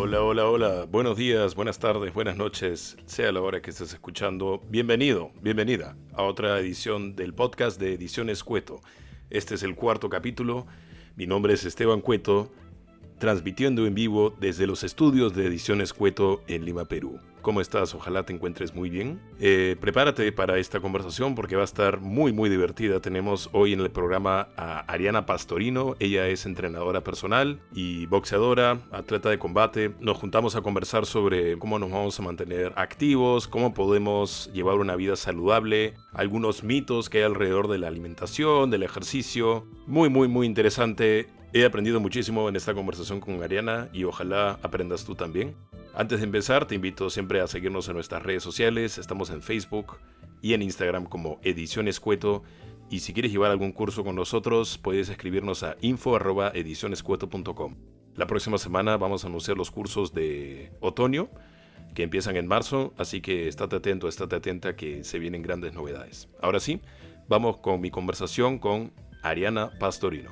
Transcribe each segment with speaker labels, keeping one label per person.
Speaker 1: Hola, hola, hola. Buenos días, buenas tardes, buenas noches, sea la hora que estés escuchando. Bienvenido, bienvenida a otra edición del podcast de Ediciones Cueto. Este es el cuarto capítulo. Mi nombre es Esteban Cueto, transmitiendo en vivo desde los estudios de Ediciones Cueto en Lima, Perú. ¿Cómo estás? Ojalá te encuentres muy bien. Eh, prepárate para esta conversación porque va a estar muy muy divertida. Tenemos hoy en el programa a Ariana Pastorino. Ella es entrenadora personal y boxeadora, atleta de combate. Nos juntamos a conversar sobre cómo nos vamos a mantener activos, cómo podemos llevar una vida saludable, algunos mitos que hay alrededor de la alimentación, del ejercicio. Muy muy muy interesante. He aprendido muchísimo en esta conversación con Ariana y ojalá aprendas tú también. Antes de empezar, te invito siempre a seguirnos en nuestras redes sociales. Estamos en Facebook y en Instagram como Ediciones Cueto. Y si quieres llevar algún curso con nosotros, puedes escribirnos a info.edicionescueto.com. La próxima semana vamos a anunciar los cursos de otoño que empiezan en marzo, así que estate atento, estate atenta que se vienen grandes novedades. Ahora sí, vamos con mi conversación con Ariana Pastorino.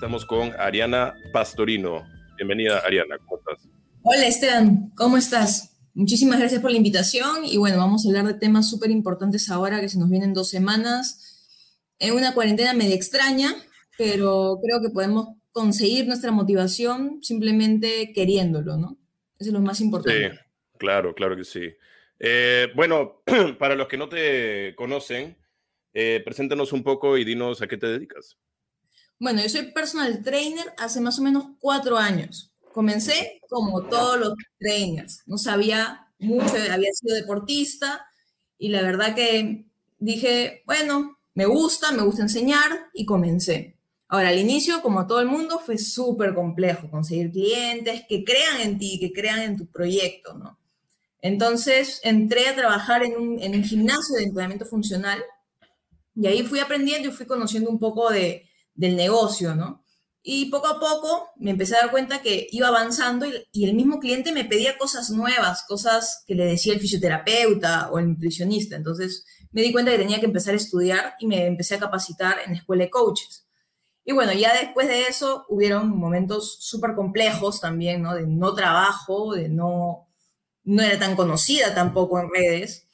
Speaker 1: Estamos con Ariana Pastorino. Bienvenida, Ariana. ¿Cómo estás?
Speaker 2: Hola, Esteban. ¿Cómo estás? Muchísimas gracias por la invitación y bueno, vamos a hablar de temas súper importantes ahora que se nos vienen dos semanas. En una cuarentena media extraña, pero creo que podemos conseguir nuestra motivación simplemente queriéndolo, ¿no? Eso es lo más importante.
Speaker 1: Sí, claro, claro que sí. Eh, bueno, para los que no te conocen, eh, preséntanos un poco y dinos a qué te dedicas.
Speaker 2: Bueno, yo soy personal trainer hace más o menos cuatro años. Comencé como todos los trainers. No sabía mucho, había sido deportista y la verdad que dije, bueno, me gusta, me gusta enseñar y comencé. Ahora, al inicio, como todo el mundo, fue súper complejo conseguir clientes que crean en ti, que crean en tu proyecto, ¿no? Entonces, entré a trabajar en un, en un gimnasio de entrenamiento funcional y ahí fui aprendiendo y fui conociendo un poco de, del negocio, ¿no? Y poco a poco me empecé a dar cuenta que iba avanzando y, el mismo cliente me pedía cosas nuevas, cosas que le decía el fisioterapeuta o el nutricionista. Entonces me di cuenta que tenía que empezar a estudiar y me empecé a capacitar en escuela de coaches. Y bueno, ya después de eso hubieron momentos súper complejos también, ¿no? De no trabajo, de no, no era tan conocida tampoco en redes.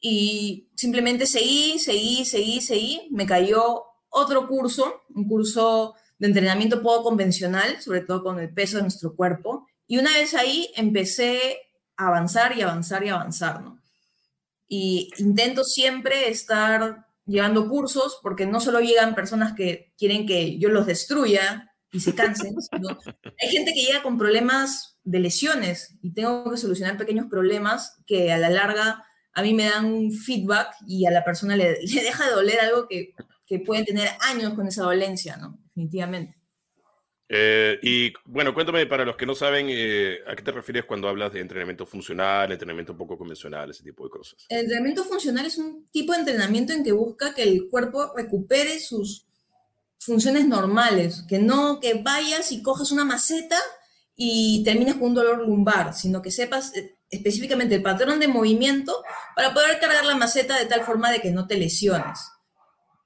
Speaker 2: Y simplemente seguí, seguí, seguí, seguí. Me cayó otro curso, un curso de entrenamiento poco convencional, sobre todo con el peso de nuestro cuerpo. Y una vez ahí empecé a avanzar y avanzar y avanzar, ¿no? Y intento siempre estar llevando cursos porque no solo llegan personas que quieren que yo los destruya y se cansen, sino hay gente que llega con problemas de lesiones y tengo que solucionar pequeños problemas que a la larga a mí me dan un feedback y a la persona le, le deja de doler algo que que pueden tener años con esa dolencia, ¿no? Definitivamente.
Speaker 1: Eh, y bueno, cuéntame para los que no saben, eh, ¿a qué te refieres cuando hablas de entrenamiento funcional, entrenamiento poco convencional, ese tipo de cosas?
Speaker 2: El entrenamiento funcional es un tipo de entrenamiento en que busca que el cuerpo recupere sus funciones normales, que no que vayas y cojas una maceta y termines con un dolor lumbar, sino que sepas eh, específicamente el patrón de movimiento para poder cargar la maceta de tal forma de que no te lesiones.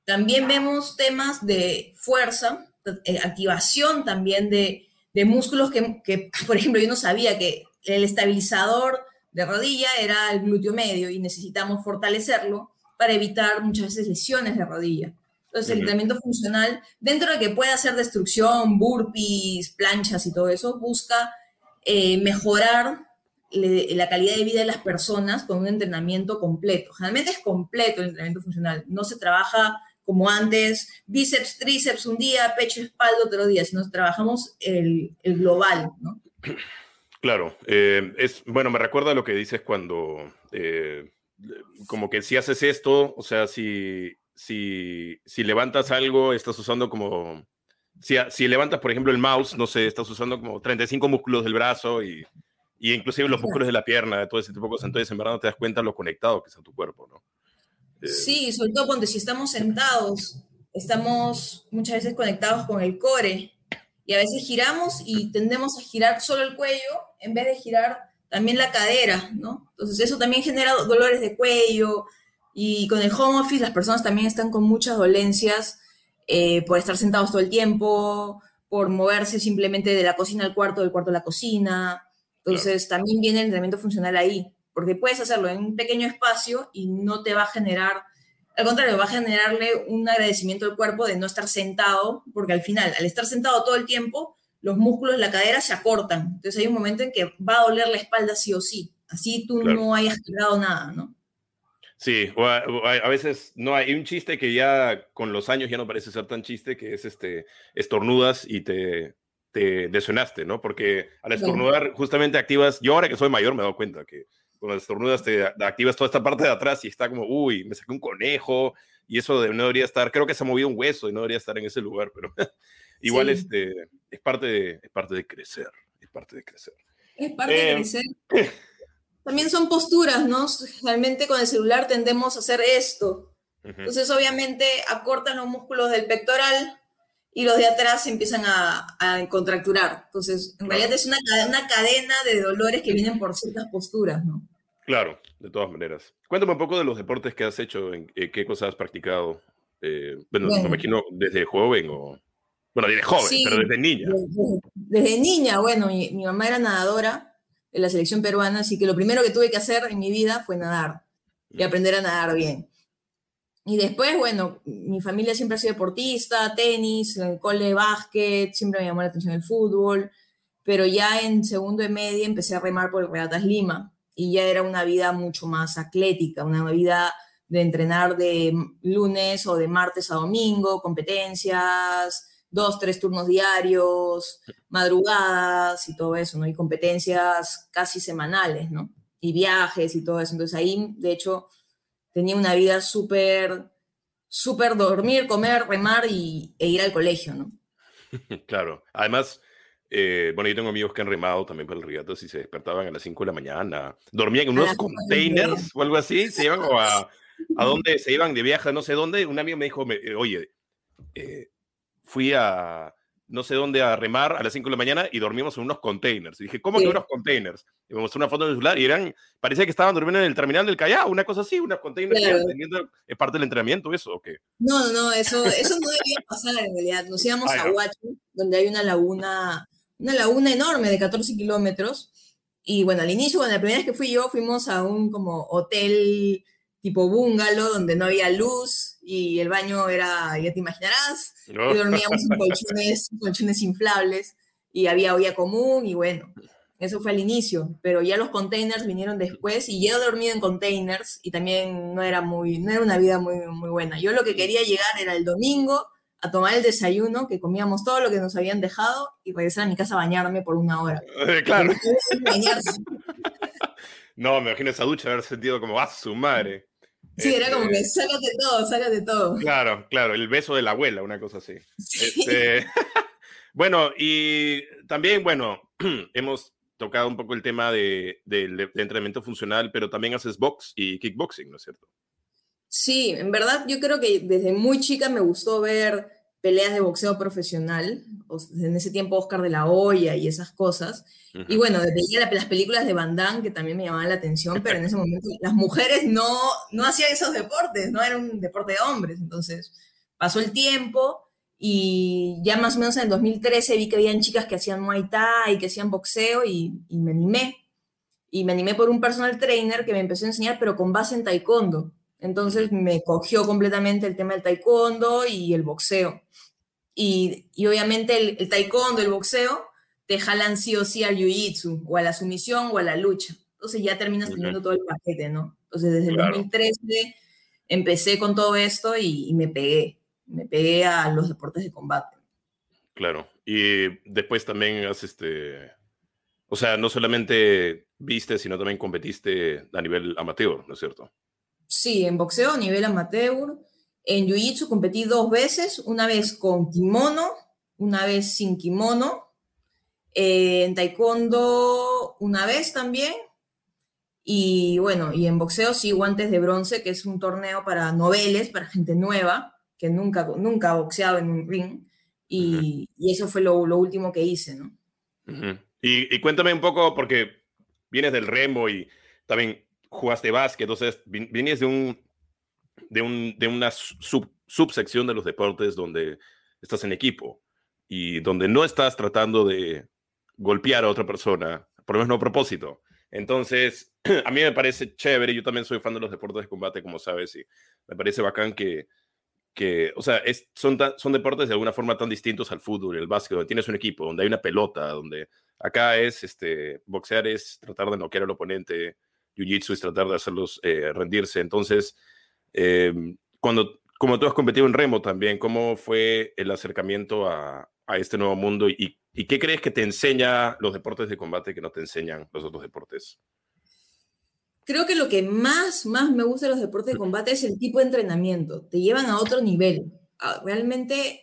Speaker 2: También vemos temas de fuerza, eh, activación también de, músculos que, por ejemplo, yo no sabía que el estabilizador de rodilla era el glúteo medio y necesitamos fortalecerlo para evitar muchas veces lesiones de rodilla. Entonces, el entrenamiento funcional, dentro de que pueda hacer destrucción, burpees, planchas y todo eso, busca eh, mejorar la calidad de vida de las personas con un entrenamiento completo. Generalmente es completo el entrenamiento funcional. No se trabaja como antes, bíceps, tríceps un día, pecho, espalda otro día, sino trabajamos el, el global, ¿no?
Speaker 1: Claro, eh, es, bueno, me recuerda lo que dices cuando, eh, como que si haces esto, o sea, si, si, si levantas algo, estás usando como, si, si levantas, por ejemplo, el mouse, no sé, estás usando como 35 músculos del brazo y, y inclusive los músculos de la pierna, todo ese tipo de cosas, entonces en verdad no te das cuenta lo conectado que está tu cuerpo, ¿no?
Speaker 2: Sí, sobre todo cuando si estamos sentados, estamos muchas veces conectados con el core y a veces giramos y tendemos a girar solo el cuello en vez de girar también la cadera, ¿no? Entonces eso también genera dolores de cuello, Y con el home office las personas también están con muchas dolencias eh, por estar sentados todo el tiempo, por moverse simplemente de la cocina al cuarto, del cuarto a la cocina. Entonces también viene el entrenamiento funcional ahí, porque puedes hacerlo en un pequeño espacio y no te va a generar, al contrario, va a generarle un agradecimiento al cuerpo de no estar sentado, porque al final, al estar sentado todo el tiempo, los músculos de la cadera se acortan. Entonces hay un momento en que va a doler la espalda sí o sí. Así tú no hayas creado nada, ¿no?
Speaker 1: Sí, o a, veces no hay un chiste que ya con los años ya no parece ser tan chiste, que es este, estornudas y te, te desonaste, ¿no? Porque al estornudar justamente activas, yo ahora que soy mayor me he dado cuenta que cuando estornudas te activas toda esta parte de atrás y está como, uy, me saqué un conejo y eso no debería estar, creo que se ha movido un hueso y no debería estar en ese lugar, pero igual este, es, parte de, es parte de crecer, es parte de crecer.
Speaker 2: Es parte de em, crecer. También son posturas, ¿no? Realmente con el celular tendemos a hacer esto. Entonces, obviamente, acortan los músculos del pectoral y los de atrás se empiezan a, contracturar. Entonces, en realidad es una, una cadena de dolores que vienen por ciertas posturas, ¿no?
Speaker 1: Claro, de todas maneras. Cuéntame un poco de los deportes que has hecho, en, eh, qué cosas has practicado. Eh, bueno, me imagino desde joven o... Bueno, desde joven, pero desde niña.
Speaker 2: Desde, niña, bueno, mi, mi, mamá era nadadora de la selección peruana, así que lo primero que tuve que hacer en mi vida fue nadar y aprender a nadar bien. Y después, bueno, mi familia siempre ha sido deportista, tenis, el cole, básquet, siempre me llamó la atención el fútbol, pero ya en segundo de media empecé a remar por el Regatas Lima y ya era una vida mucho más atlética, una vida de entrenar de lunes o de martes a domingo, competencias, dos, tres turnos diarios, madrugadas y todo eso, ¿no? Y competencias casi semanales, ¿no? Y viajes y todo eso. Entonces ahí, de hecho, tenía una vida súper, súper dormir, comer, remar y, e ir al colegio, ¿no?
Speaker 1: Claro. Además, eh, bueno, yo tengo amigos que han remado también para el regatas y se despertaban a las 5 de la mañana. Dormían en unos containers o algo así. Se iban a, a dónde, se iban de viaje, no sé dónde. Un amigo me dijo, oye, eh, fui a, no sé dónde a remar a las 5 de la mañana y dormimos en unos containers. Y dije, ¿cómo que unos containers? Y me mostró una foto en el celular y eran, parecía que estaban durmiendo en el terminal del Callao, una cosa así, unos containers. ¿Es parte del entrenamiento eso o qué?
Speaker 2: No, no, eso, eso no debía pasar en realidad. Nos íbamos a Huacho, donde hay una laguna, una laguna enorme de 14 kilómetros. Y bueno, al inicio, cuando la primera vez que fui yo, fuimos a un como hotel tipo bungalow, donde no había luz y el baño era, ya te imaginarás, y dormíamos en colchones, colchones inflables y había olla común y bueno, eso fue al inicio, pero ya los containers vinieron después y yo dormido en containers y también no era muy, no era una vida muy, muy buena. Yo lo que quería llegar era el domingo a tomar el desayuno, que comíamos todo lo que nos habían dejado y regresar a mi casa a bañarme por una hora.
Speaker 1: Eh, claro. no, me imagino esa ducha haber sentido como, a ah, su madre!
Speaker 2: Sí, era como que este, sácate todo, sácate todo.
Speaker 1: Claro, claro, el beso de la abuela, una cosa así. Este, bueno, y también, bueno, hemos tocado un poco el tema de, de, entrenamiento funcional, pero también haces box y kickboxing, ¿no es cierto?
Speaker 2: Sí, en verdad yo creo que desde muy chica me gustó ver peleas de boxeo profesional, en ese tiempo Oscar de la Hoya y esas cosas. Y bueno, veía las películas de Van Damme, que también me llamaban la atención, pero en ese momento las mujeres no, no hacían esos deportes, no era un deporte de hombres. Entonces pasó el tiempo y ya más o menos en el 2013 vi que habían chicas que hacían Muay Thai, que hacían boxeo y, y me animé. Y me animé por un personal trainer que me empezó a enseñar, pero con base en taekwondo. Entonces me cogió completamente el tema del taekwondo y el boxeo. Y, y obviamente el, el, taekwondo, el boxeo, te jalan sí o sí al jiu-jitsu, o a la sumisión, o a la lucha. Entonces ya terminas teniendo todo el paquete, ¿no? Entonces desde el 2013 empecé con todo esto y, y, me pegué. Me pegué a los deportes de combate.
Speaker 1: Claro. Y después también has este... O sea, no solamente viste, sino también competiste a nivel amateur, ¿no es cierto?
Speaker 2: Sí, en boxeo a nivel amateur. En jiu-jitsu competí dos veces, una vez con kimono, una vez sin kimono. Eh, en taekwondo una vez también. Y bueno, y en boxeo sí, guantes de bronce, que es un torneo para noveles, para gente nueva, que nunca, nunca ha boxeado en un ring. Y, y eso fue lo, lo, último que hice, ¿no?
Speaker 1: y, y, cuéntame un poco, porque vienes del remo y también jugaste básquet, entonces vienes de un, de, un, de una subsección de los deportes donde estás en equipo y donde no estás tratando de golpear a otra persona, por lo menos no a propósito. Entonces, a mí me parece chévere, yo también soy fan de los deportes de combate, como sabes, y me parece bacán que, que o sea, son, son deportes de alguna forma tan distintos al fútbol, el básquet, donde tienes un equipo, donde hay una pelota, donde acá es, este, boxear es tratar de noquear al oponente, jiu-jitsu es tratar de hacerlos eh, rendirse. Entonces, em, cuando, como tú has competido en remo también, ¿cómo fue el acercamiento a, a este nuevo mundo y, y, qué crees que te enseña los deportes de combate que no te enseñan los otros deportes?
Speaker 2: Creo que lo que más, más me gusta de los deportes de combate es el tipo de entrenamiento. Te llevan a otro nivel. Ah, realmente,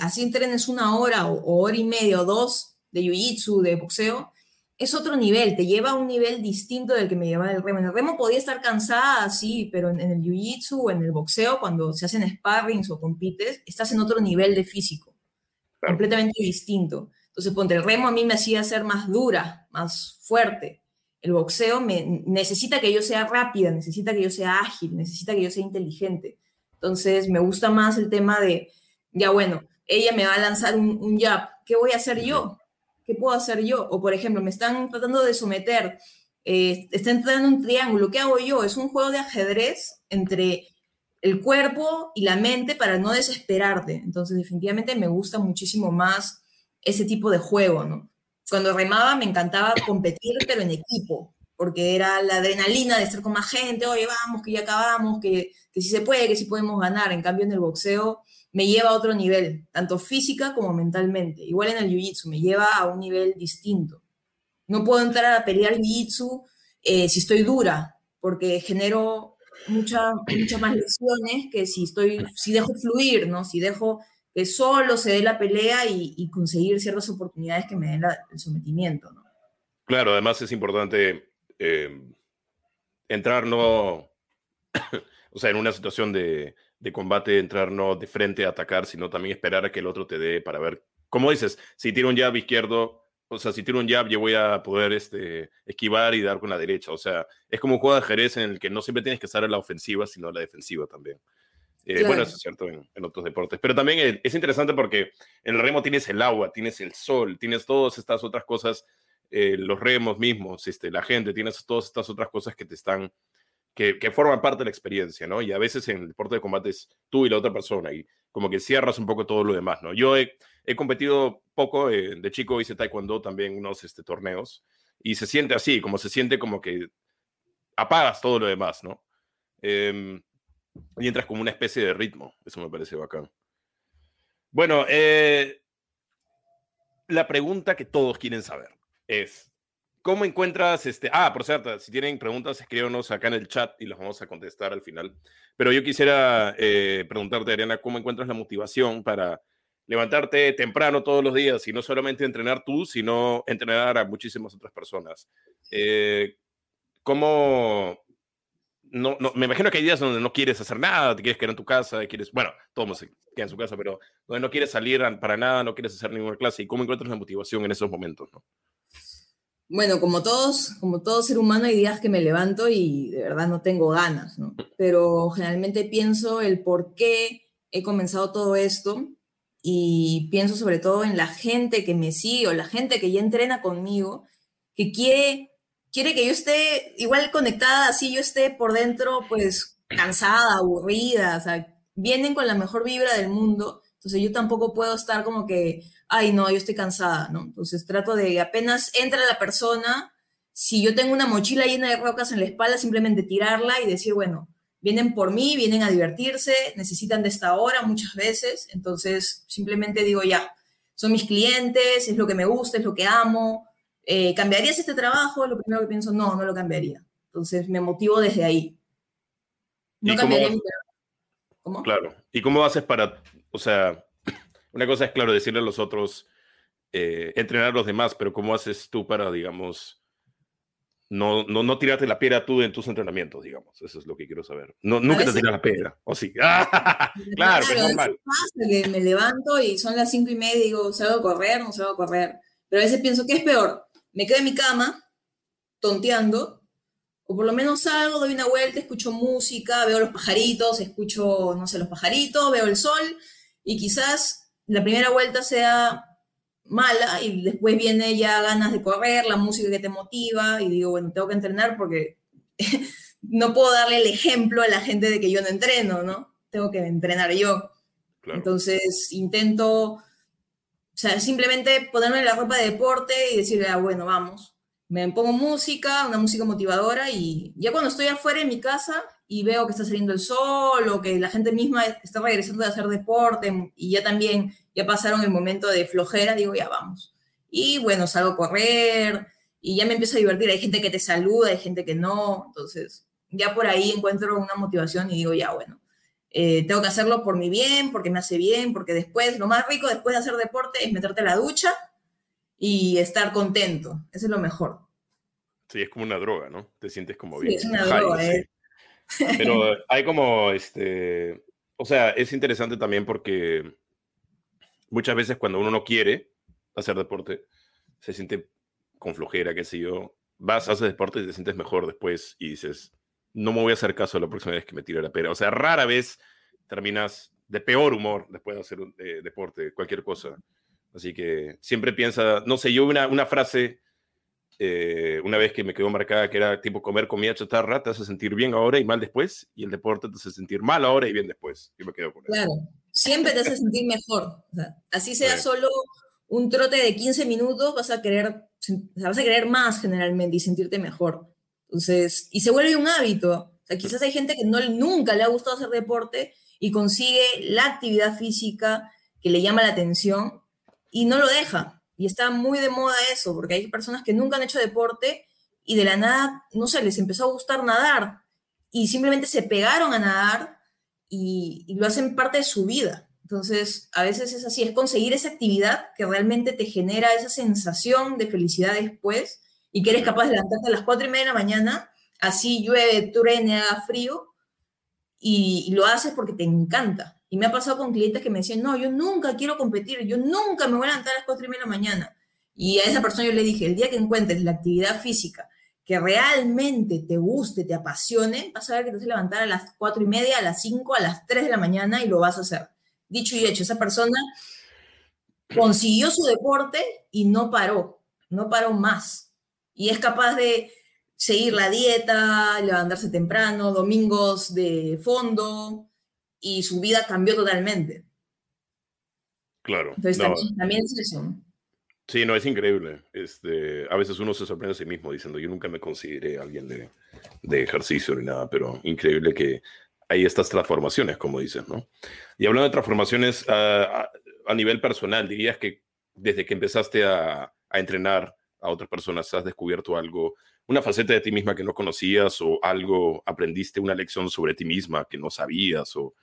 Speaker 2: así entrenes una hora o, o, hora y media o dos de jiu-jitsu, de boxeo, es otro nivel, te lleva a un nivel distinto del que me llevaba el remo. En el remo podía estar cansada, sí, pero en, el jiu-jitsu o en el boxeo, cuando se hacen sparrings o compites, estás en otro nivel de físico, completamente distinto. Entonces, ponte, el remo a mí me hacía ser más dura, más fuerte. El boxeo me, necesita que yo sea rápida, necesita que yo sea ágil, necesita que yo sea inteligente. Entonces, me gusta más el tema de, ya bueno, ella me va a lanzar un, un jab, ¿qué voy a hacer yo? ¿Qué puedo hacer yo? O por ejemplo, me están tratando de someter, eh, están entrando un triángulo, ¿qué hago yo? Es un juego de ajedrez entre el cuerpo y la mente para no desesperarte. Entonces, definitivamente me gusta muchísimo más ese tipo de juego, ¿no? Cuando remaba me encantaba competir, pero en equipo, porque era la adrenalina de estar con más gente, oye, vamos, que ya acabamos, que, que sí se puede, que sí podemos ganar. En cambio, en el boxeo me lleva a otro nivel, tanto física como mentalmente. Igual en el jiu-jitsu, me lleva a un nivel distinto. No puedo entrar a pelear jiu-jitsu eh, si estoy dura, porque genero muchas más lesiones que si, estoy, si dejo fluir, ¿no? Si dejo que solo se dé la pelea y, conseguir ciertas oportunidades que me den el sometimiento.
Speaker 1: Claro, además es importante eh, entrar no, o sea, en una situación de, de combate, entrar no de frente a atacar, sino también esperar a que el otro te dé para ver. Como dices, si tiro un jab izquierdo, o sea, si tiro un jab, yo voy a poder este, esquivar y dar con la derecha. O sea, es como un juego de ajedrez en el que no siempre tienes que estar en la ofensiva, sino en la defensiva también. Eh, bueno, eso es cierto en, otros deportes. Pero también es interesante porque en el remo tienes el agua, tienes el sol, tienes todas estas otras cosas, eh, los remos mismos, este, la gente, tienes todas estas otras cosas que te están que, forman parte de la experiencia, ¿no? Y a veces en el deporte de combate es tú y la otra persona y como que cierras un poco todo lo demás, ¿no? Yo he, he competido poco, eh, de chico hice taekwondo también unos este, torneos y se siente así, como se siente como que apagas todo lo demás, ¿no? Eh, y entras como una especie de ritmo, eso me parece bacán. Bueno, eh, la pregunta que todos quieren saber es, ¿Cómo encuentras este? Ah, por cierto, si tienen preguntas, escríbanos acá en el chat y las vamos a contestar al final. Pero yo quisiera eh, preguntarte, Ariana, ¿cómo encuentras la motivación para levantarte temprano todos los días y no solamente entrenar tú, sino entrenar a muchísimas otras personas? Eh, ¿Cómo.? No, no, me imagino que hay días donde no quieres hacer nada, te quieres quedar en tu casa, quieres, bueno, todo se queda en su casa, pero donde no quieres salir para nada, no quieres hacer ninguna clase. ¿Y cómo encuentras la motivación en esos momentos? ¿no?
Speaker 2: Bueno, como todos, como todo ser humano, hay días que me levanto y de verdad no tengo ganas, ¿no? Pero generalmente pienso el por qué he comenzado todo esto y pienso sobre todo en la gente que me sigue o la gente que ya entrena conmigo, que quiere, quiere que yo esté igual conectada, así yo esté por dentro, pues cansada, aburrida, o sea, vienen con la mejor vibra del mundo, entonces yo tampoco puedo estar como que ay, no, yo estoy cansada, ¿no? Entonces trato de, apenas entra la persona, si yo tengo una mochila llena de rocas en la espalda, simplemente tirarla y decir, bueno, vienen por mí, vienen a divertirse, necesitan de esta hora muchas veces, entonces simplemente digo, ya, son mis clientes, es lo que me gusta, es lo que amo, eh, ¿cambiarías este trabajo? Lo primero que pienso, no, no lo cambiaría. Entonces me motivo desde ahí.
Speaker 1: No cambiaría mi trabajo. ¿Cómo? Claro. ¿Y cómo haces para, o sea, una cosa es, claro, decirle a los otros, eh, entrenar a los demás, pero ¿cómo haces tú para, digamos, no, no, no tirarte la piedra tú en tus entrenamientos, digamos? Eso es lo que quiero saber. No, nunca te tiras la piedra, ¿o sí? claro,
Speaker 2: es normal. Pasa que me levanto y son las cinco y media y digo, ¿salgo a correr? No salgo a correr. Pero a veces pienso, ¿qué es peor? ¿Me quedo en mi cama, tonteando? o por lo menos salgo, doy una vuelta, escucho música, veo los pajaritos, escucho, no sé, los pajaritos, veo el sol, y quizás la primera vuelta sea mala y después viene ya ganas de correr, la música que te motiva, y digo, bueno, tengo que entrenar porque no puedo darle el ejemplo a la gente de que yo no entreno, ¿no? Tengo que entrenar yo. Entonces intento, o sea, simplemente ponerme la ropa de deporte y decirle, ah, bueno, vamos me pongo música, una música motivadora y ya cuando estoy afuera en mi casa y veo que está saliendo el sol o que la gente misma está regresando de hacer deporte y ya también ya pasaron el momento de flojera, digo, ya vamos. Y bueno, salgo a correr y ya me empiezo a divertir. Hay gente que te saluda, hay gente que no. Entonces, ya por ahí encuentro una motivación y digo, ya bueno, eh, tengo que hacerlo por mi bien, porque me hace bien, porque después, lo más rico después de hacer deporte es meterte a la ducha y estar contento. Eso es lo mejor.
Speaker 1: Sí, es como una droga, ¿no? Te sientes como
Speaker 2: bien. Sí, es una droga, ¿eh?
Speaker 1: Pero hay como, este, o sea, es interesante también porque muchas veces cuando uno no quiere hacer deporte, se siente con flojera, qué sé yo, vas, haces deporte y te sientes mejor después y dices, no me voy a hacer caso la próxima vez que me tire la pera. O sea, rara vez terminas de peor humor después de hacer un, eh, deporte, cualquier cosa. Así que siempre piensa, no sé, yo una, una frase eh, una vez que me quedó marcada que era tipo comer comida chatarra, te hace sentir bien ahora y mal después, y el deporte te hace sentir mal ahora y bien después. Yo me quedo con
Speaker 2: claro, siempre te hace sentir mejor. así sea solo un trote de 15 minutos, vas a querer, vas a querer más generalmente y sentirte mejor. Entonces, y se vuelve un hábito. O sea, quizás hay gente que no, nunca le ha gustado hacer deporte y consigue la actividad física que le llama la atención y no lo deja. Y está muy de moda eso, porque hay personas que nunca han hecho deporte y de la nada, no sé, les empezó a gustar nadar y simplemente se pegaron a nadar y, lo hacen parte de su vida. Entonces, a veces es así, es conseguir esa actividad que realmente te genera esa sensación de felicidad después y que eres capaz de levantarte a las cuatro y media de la mañana, así llueve, truene, haga frío, y, lo haces porque te encanta. Y me ha pasado con clientes que me decían, no, yo nunca quiero competir, yo nunca me voy a levantar a las 4 y media de la mañana. Y a esa persona yo le dije, el día que encuentres la actividad física que realmente te guste, te apasione, vas a ver que te vas a levantar a las 4 y media, a las 5, a las 3 de la mañana y lo vas a hacer. Dicho y hecho, esa persona consiguió su deporte y no paró, no paró más. Y es capaz de seguir la dieta, levantarse temprano, domingos de fondo, y su vida cambió totalmente.
Speaker 1: Claro.
Speaker 2: Entonces también, es eso.
Speaker 1: Sí, no, es increíble. Este, a veces uno se sorprende a sí mismo diciendo, yo nunca me consideré alguien de, de ejercicio ni nada, pero increíble que hay estas transformaciones, como dices, ¿no? Y hablando de transformaciones a, a, nivel personal, dirías que desde que empezaste a, a entrenar a otras personas, has descubierto algo una faceta de ti misma que no conocías o algo, aprendiste una lección sobre ti misma que no sabías o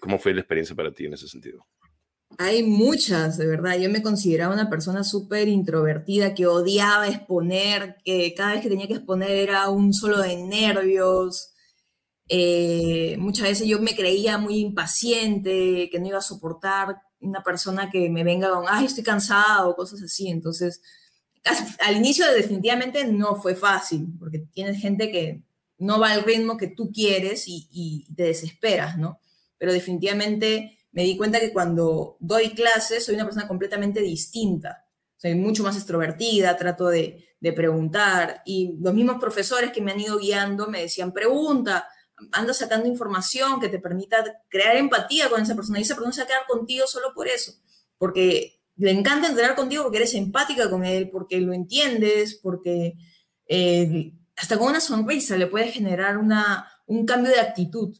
Speaker 1: cómo fue la experiencia para ti en ese sentido?
Speaker 2: Hay muchas, de verdad. Yo me consideraba una persona súper introvertida que odiaba exponer, que cada vez que tenía que exponer era un solo de nervios. Eh, muchas veces yo me creía muy impaciente, que no iba a soportar una persona que me venga con, ay, estoy cansado, cosas así. Entonces, al inicio definitivamente no fue fácil, porque tienes gente que no va al ritmo que tú quieres y, te desesperas, ¿no? Pero definitivamente me di cuenta que cuando doy clases soy una persona completamente distinta. Soy mucho más extrovertida, trato de, de preguntar y los mismos profesores que me han ido guiando me decían, pregunta, anda sacando información que te permita crear empatía con esa persona y esa persona se va a quedar contigo solo por eso, porque le encanta entrenar contigo porque eres empática con él, porque lo entiendes, porque eh, hasta con una sonrisa le puede generar una, un cambio de actitud.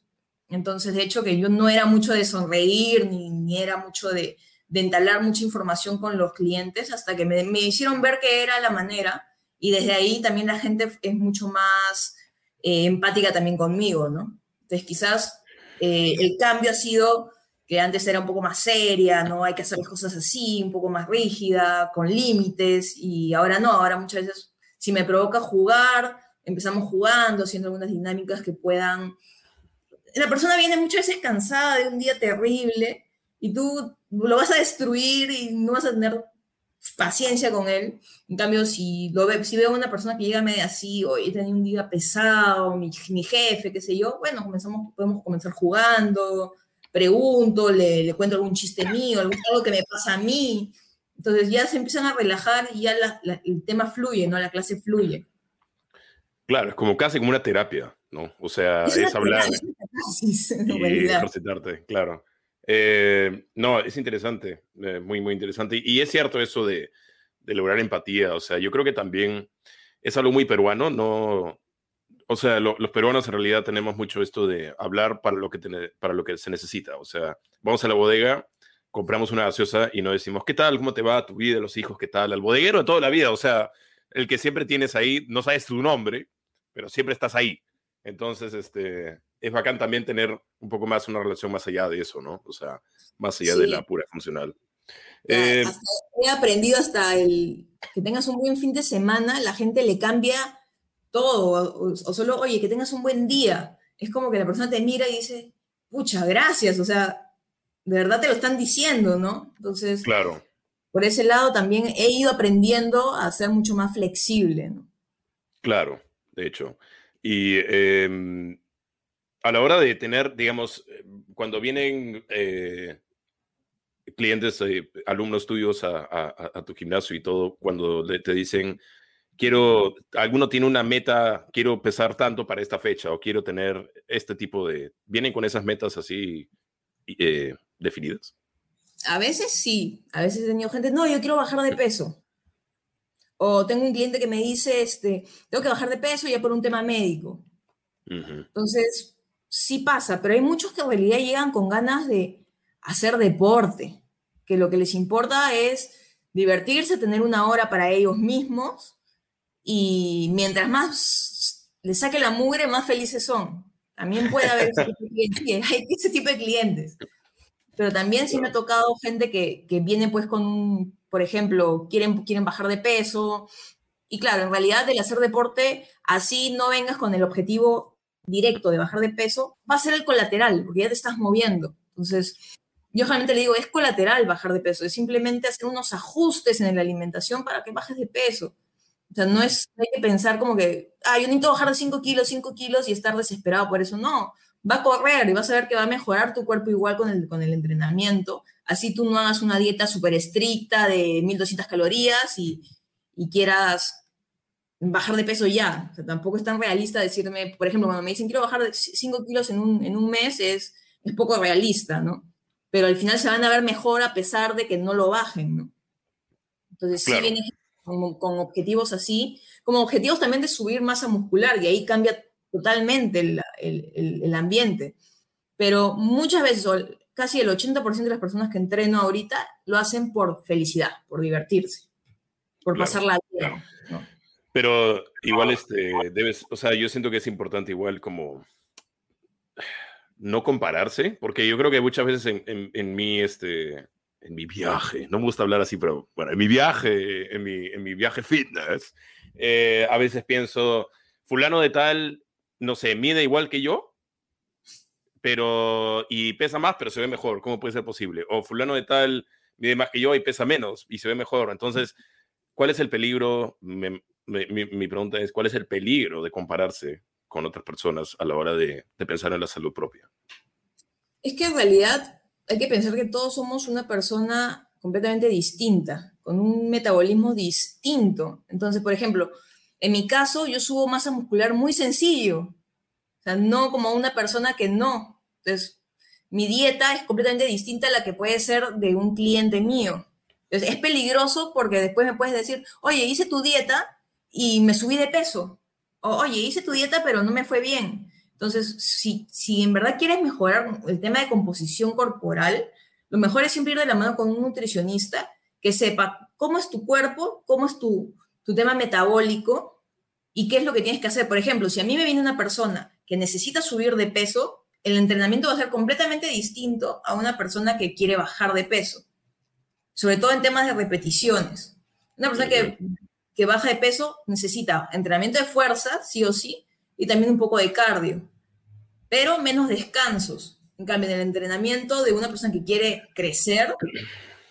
Speaker 2: Entonces, de hecho, que yo no era mucho de sonreír, ni, ni era mucho de, de, entalar mucha información con los clientes, hasta que me, hicieron ver que era la manera, y desde ahí también la gente es mucho más eh, empática también conmigo, ¿no? Entonces, quizás eh, el cambio ha sido que antes era un poco más seria, ¿no? Hay que hacer las cosas así, un poco más rígida, con límites, y ahora no, ahora muchas veces si me provoca jugar, empezamos jugando, haciendo algunas dinámicas que puedan... La persona viene muchas veces cansada de un día terrible y tú lo vas a destruir y no vas a tener paciencia con él. En cambio, si, lo si veo a una persona que llega medio así, hoy he tenido un día pesado, mi, mi, jefe, qué sé yo, bueno, comenzamos, podemos comenzar jugando, pregunto, le, cuento algún chiste mío, algo, algo, que me pasa a mí. Entonces ya se empiezan a relajar y ya el tema fluye, ¿no? La clase fluye.
Speaker 1: Claro, es como casi como una terapia, ¿no? O sea, es, es hablar
Speaker 2: terapia,
Speaker 1: y ejercitarte, claro. Eh, no, es interesante, eh, muy, muy interesante. Y, y es cierto eso de, de, lograr empatía. O sea, yo creo que también es algo muy peruano. No, o sea, lo, los peruanos en realidad tenemos mucho esto de hablar para lo, que para lo que se necesita. O sea, vamos a la bodega, compramos una gaseosa y no decimos, ¿qué tal? ¿Cómo te va tu vida, los hijos? ¿Qué tal? Al bodeguero de toda la vida. O sea, el que siempre tienes ahí, no sabes tu nombre, pero siempre estás ahí. Entonces, este, es bacán también tener un poco más una relación más allá de eso, ¿no? O sea, más allá sí. de la pura funcional.
Speaker 2: Ya, eh, he aprendido hasta el que tengas un buen fin de semana, la gente le cambia todo, o, o, solo, oye, que tengas un buen día. Es como que la persona te mira y dice, pucha, gracias, o sea, de verdad te lo están diciendo, ¿no? Entonces,
Speaker 1: claro.
Speaker 2: por ese lado también he ido aprendiendo a ser mucho más flexible, ¿no?
Speaker 1: Claro, de hecho. Y eh, a la hora de tener, digamos, cuando vienen eh, clientes, eh, alumnos tuyos a, a, a, tu gimnasio y todo, cuando te dicen, quiero, alguno tiene una meta, quiero pesar tanto para esta fecha o quiero tener este tipo de, ¿vienen con esas metas así eh, definidas?
Speaker 2: A veces sí, a veces he tenido gente, no, yo quiero bajar de peso. O tengo un cliente que me dice, este, tengo que bajar de peso ya por un tema médico. Uh -huh. Entonces, sí pasa, pero hay muchos que en realidad llegan con ganas de hacer deporte, que lo que les importa es divertirse, tener una hora para ellos mismos y mientras más les saque la mugre, más felices son. También puede haber ese tipo de clientes, hay ese tipo de clientes. Pero también sí me ha tocado gente que, que viene pues con un, por ejemplo, quieren, quieren bajar de peso. Y claro, en realidad el hacer deporte, así no vengas con el objetivo directo de bajar de peso, va a ser el colateral, porque ya te estás moviendo. Entonces, yo generalmente le digo, es colateral bajar de peso, es simplemente hacer unos ajustes en la alimentación para que bajes de peso. O sea, no es, hay que pensar como que, ah, yo necesito bajar de 5 kilos, 5 kilos y estar desesperado por eso. No, va a correr y vas a ver que va a mejorar tu cuerpo igual con el, con el entrenamiento. Así tú no hagas una dieta súper estricta de 1200 calorías y, y quieras bajar de peso ya. O sea, tampoco es tan realista decirme, por ejemplo, cuando me dicen quiero bajar 5 kilos en un, en un mes, es, es poco realista, ¿no? Pero al final se van a ver mejor a pesar de que no lo bajen, ¿no? Entonces, claro. sí viene con, con, objetivos así, como objetivos también de subir masa muscular, y ahí cambia totalmente el, el, el ambiente. Pero muchas veces, casi el 80% de las personas que entreno ahorita lo hacen por felicidad, por divertirse, por claro, pasar la vida. Claro. ¿no?
Speaker 1: Pero igual, este, debes, o sea, yo siento que es importante igual como no compararse, porque yo creo que muchas veces en, en, en mi, este, en mi viaje, no me gusta hablar así, pero bueno, en mi viaje, en mi, en mi viaje fitness, eh, a veces pienso, fulano de tal, no sé, mide igual que yo, pero, y pesa más, pero se ve mejor, ¿cómo puede ser posible? O fulano de tal mide más que yo y pesa menos y se ve mejor. Entonces, ¿cuál es el peligro? Mi, pregunta es, ¿cuál es el peligro de compararse con otras personas a la hora de, de, pensar en la salud propia?
Speaker 2: Es que en realidad hay que pensar que todos somos una persona completamente distinta, con un metabolismo distinto. Entonces, por ejemplo, en mi caso, yo subo masa muscular muy sencillo, o sea, no como una persona que no. Entonces, mi dieta es completamente distinta a la que puede ser de un cliente mío. Entonces, es peligroso porque después me puedes decir, oye, hice tu dieta y me subí de peso. O, oye, hice tu dieta, pero no me fue bien. Entonces, si, si en verdad quieres mejorar el tema de composición corporal, lo mejor es siempre ir de la mano con un nutricionista que sepa cómo es tu cuerpo, cómo es tu, tu tema metabólico y qué es lo que tienes que hacer. Por ejemplo, si a mí me viene una persona que necesita subir de peso, el entrenamiento va a ser completamente distinto a una persona que quiere bajar de peso, sobre todo en temas de repeticiones. Una persona que, que baja de peso necesita entrenamiento de fuerza, sí o sí, y también un poco de cardio, pero menos descansos. En cambio, en el entrenamiento de una persona que quiere crecer,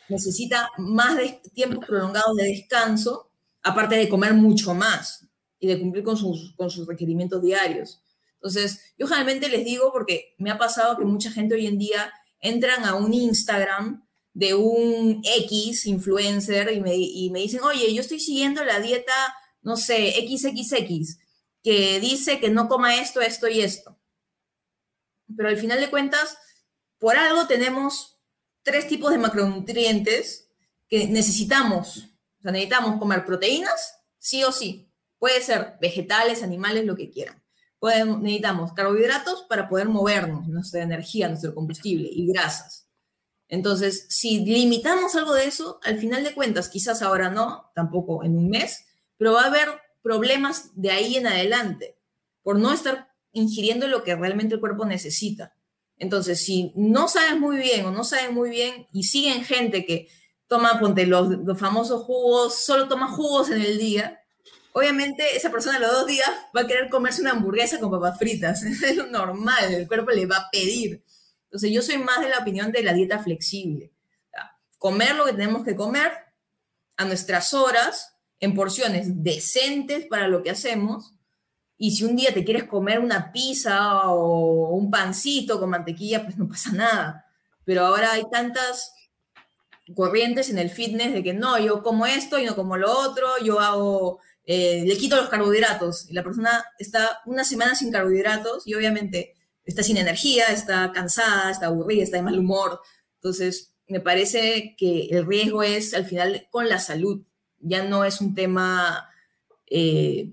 Speaker 2: necesita más de tiempos prolongados de descanso, aparte de comer mucho más y de cumplir con sus, con sus requerimientos diarios. Entonces, yo generalmente les digo, porque me ha pasado que mucha gente hoy en día entran a un Instagram de un X influencer y me, y me dicen, oye, yo estoy siguiendo la dieta, no sé, XXX, que dice que no coma esto, esto y esto. Pero al final de cuentas, por algo tenemos tres tipos de macronutrientes que necesitamos. O sea, necesitamos comer proteínas, sí o sí. Puede ser vegetales, animales, lo que quieran. Podemos, necesitamos carbohidratos para poder movernos, nuestra energía, nuestro combustible y grasas. Entonces, si limitamos algo de eso, al final de cuentas, quizás ahora no, tampoco en un mes, pero va a haber problemas de ahí en adelante por no estar ingiriendo lo que realmente el cuerpo necesita. Entonces, si no sabes muy bien o no saben muy bien y siguen gente que toma, ponte los, los famosos jugos, solo toma jugos en el día, obviamente esa persona los dos días va a querer comerse una hamburguesa con papas fritas. Es lo normal, el cuerpo le va a pedir. Entonces yo soy más de la opinión de la dieta flexible. Comer lo que tenemos que comer a nuestras horas, en porciones decentes para lo que hacemos. Y si un día te quieres comer una pizza o un pancito con mantequilla, pues no pasa nada. Pero ahora hay tantas corrientes en el fitness de que no, yo como esto y no como lo otro, yo hago, eh, le quito los carbohidratos y la persona está una semana sin carbohidratos y obviamente está sin energía, está cansada, está aburrida, está de mal humor. Entonces, me parece que el riesgo es al final con la salud. Ya no es un tema eh,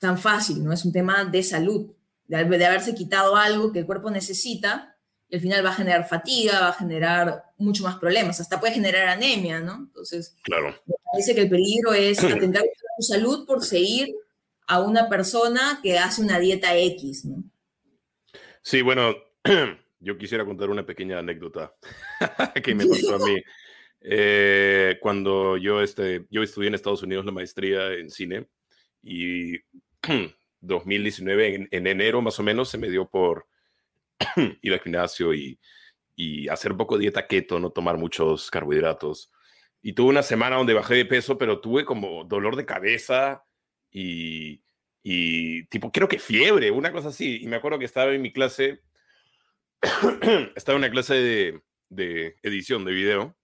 Speaker 2: tan fácil, no es un tema de salud, de, haberse quitado algo que el cuerpo necesita y al final va a generar fatiga, va a generar mucho más problemas, hasta puede generar anemia, ¿no? Entonces,
Speaker 1: claro.
Speaker 2: me parece que el peligro es atentar a tu salud por seguir a una persona que hace una dieta X, ¿no?
Speaker 1: Sí, bueno, yo quisiera contar una pequeña anécdota que me pasó a mí. Eh, cuando yo, este, yo estudié en Estados Unidos la maestría en cine y 2019, en, en, enero más o menos, se me dio por ir al gimnasio y, y hacer un poco de dieta keto, no tomar muchos carbohidratos. Y tuve una semana donde bajé de peso, pero tuve como dolor de cabeza y, y tipo, creo que fiebre, una cosa así. Y me acuerdo que estaba en mi clase, estaba en una clase de, de, edición de video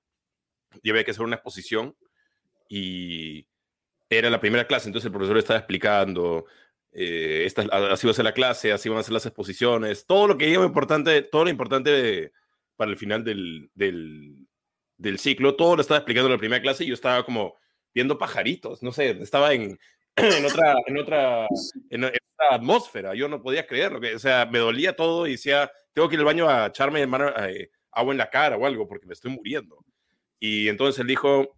Speaker 1: y había que hacer una exposición y era la primera clase, entonces el profesor estaba explicando, eh, esta, así va a ser la clase, así van a ser las exposiciones, todo lo que iba importante, todo lo importante para el final del, del, del ciclo, todo lo estaba explicando en la primera clase y yo estaba como viendo pajaritos, no sé, estaba en, en otra, en otra, en, otra atmósfera. Yo no podía creerlo. O sea, me dolía todo y decía, tengo que ir al baño a echarme eh, agua en la cara o algo porque me estoy muriendo. Y entonces él dijo,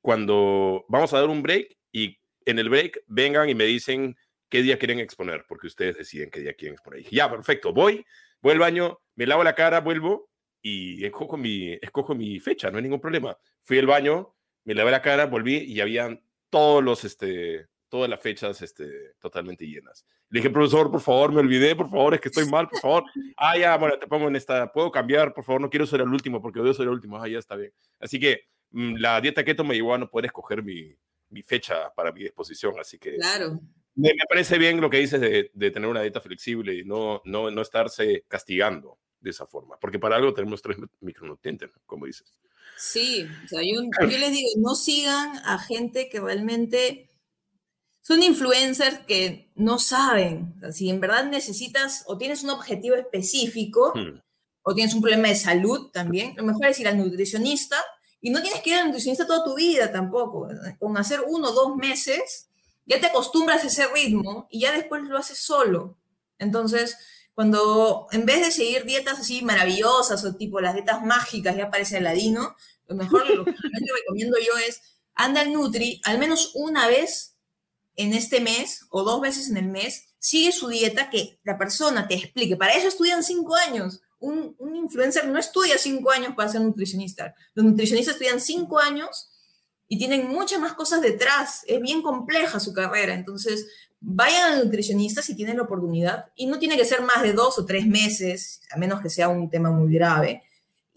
Speaker 1: cuando vamos a dar un break y en el break vengan y me dicen qué día quieren exponer, porque ustedes deciden qué día quieren exponer. Y ya, perfecto, voy, voy al baño, me lavo la cara, vuelvo y escojo mi, escojo mi fecha, no hay ningún problema. Fui al baño, me lavé la cara, volví y habían todos los, este, todas las fechas este, totalmente llenas. Le dije, profesor, por favor, me olvidé, por favor, es que estoy mal, por favor. Ah, ya, bueno, te pongo en esta, puedo cambiar, por favor, no quiero ser el último porque odio ser el último. Ah, ya está bien. Así que mm, la dieta keto me llevó a no poder escoger mi, mi fecha para mi disposición, así que...
Speaker 2: Claro.
Speaker 1: Me, me parece bien lo que dices de, de, tener una dieta flexible y no, no, no estarse castigando de esa forma, porque para algo tenemos tres micronutrientes, como dices.
Speaker 2: Sí, o sea, yo, yo, les digo, no sigan a gente que realmente son influencers que no saben. O sea, si en verdad necesitas o tienes un objetivo específico hmm. o tienes un problema de salud también, lo mejor es ir al nutricionista y no tienes que ir al nutricionista toda tu vida tampoco. Con hacer uno o dos meses ya te acostumbras a ese ritmo y ya después lo haces solo. Entonces, cuando en vez de seguir dietas así maravillosas o tipo las dietas mágicas, ya parece Aladino, lo mejor, lo que recomiendo yo es, anda al Nutri al menos una vez en este mes o dos veces en el mes, sigue su dieta que la persona te explique. Para eso estudian cinco años. Un, un influencer no estudia cinco años para ser nutricionista. Los nutricionistas estudian cinco años y tienen muchas más cosas detrás. Es bien compleja su carrera. Entonces, vayan al nutricionista si tienen la oportunidad. Y no tiene que ser más de dos o tres meses, a menos que sea un tema muy grave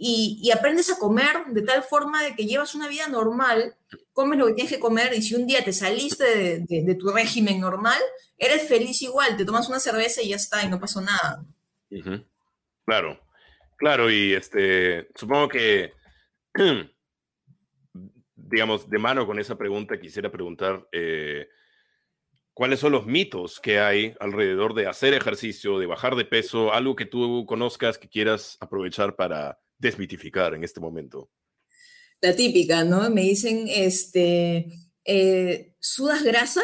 Speaker 2: y, aprendes a comer de tal forma de que llevas una vida normal, comes lo que tienes que comer y si un día te saliste de, tu régimen normal, eres feliz igual, te tomas una cerveza y ya está, y no pasó nada.
Speaker 1: Claro, claro, y este, supongo que, digamos, de mano con esa pregunta quisiera preguntar, eh, ¿cuáles son los mitos que hay alrededor de hacer ejercicio, de bajar de peso, algo que tú conozcas, que quieras aprovechar para desmitificar en este momento?
Speaker 2: La típica, ¿no? Me dicen, este, eh, ¿sudas grasa?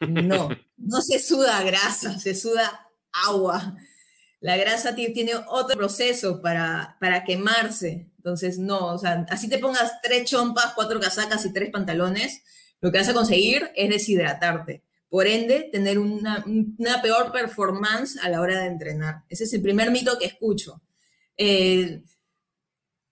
Speaker 2: No, no se suda grasa, se suda agua. La grasa tiene otro proceso para, para quemarse. Entonces, no, o sea, así te pongas tres chompas, cuatro casacas y tres pantalones, lo que vas a conseguir es deshidratarte. Por ende, tener una, una peor performance a la hora de entrenar. Ese es el primer mito que escucho el,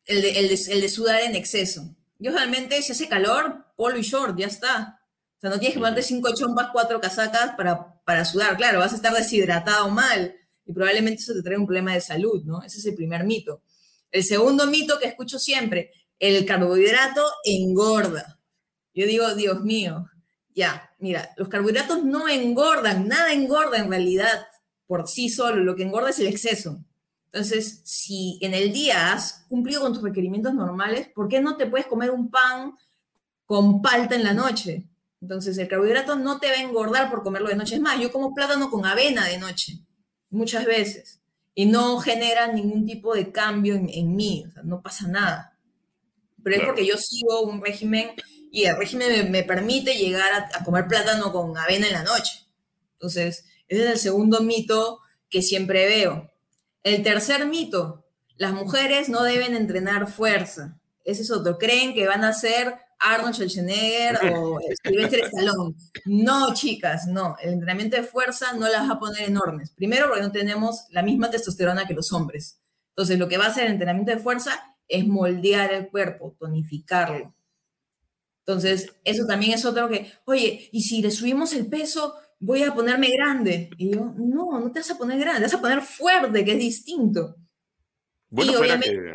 Speaker 2: de, el, de, sudar en exceso. Yo realmente, si hace calor, polo y short, ya está. O sea, no tienes que ponerte cinco chompas, cuatro casacas para, para sudar. Claro, vas a estar deshidratado mal y probablemente eso te trae un problema de salud, ¿no? Ese es el primer mito. El segundo mito que escucho siempre, el carbohidrato engorda. Yo digo, Dios mío, ya, mira, los carbohidratos no engordan, nada engorda en realidad por sí solo, lo que engorda es el exceso. Entonces, si en el día has cumplido con tus requerimientos normales, ¿por qué no te puedes comer un pan con palta en la noche? Entonces, el carbohidrato no te va a engordar por comerlo de noche. Es más, yo como plátano con avena de noche, muchas veces, y no genera ningún tipo de cambio en, mí, o sea, no pasa nada. Pero es porque yo sigo un régimen y el régimen me, permite llegar a, a comer plátano con avena en la noche. Entonces, ese es el segundo mito que siempre veo. El tercer mito, las mujeres no deben entrenar fuerza. Ese es otro. Creen que van a ser Arnold Schwarzenegger o Sylvester Stallone. No, chicas, no. El entrenamiento de fuerza no las va a poner enormes. Primero, porque no tenemos la misma testosterona que los hombres. Entonces, lo que va a hacer el entrenamiento de fuerza es moldear el cuerpo, tonificarlo. Entonces, eso también es otro que, oye, ¿y si le subimos el peso, voy a ponerme grande. Y yo, no, no te vas a poner grande, te vas a poner fuerte, que es distinto.
Speaker 1: Bueno, fuera que,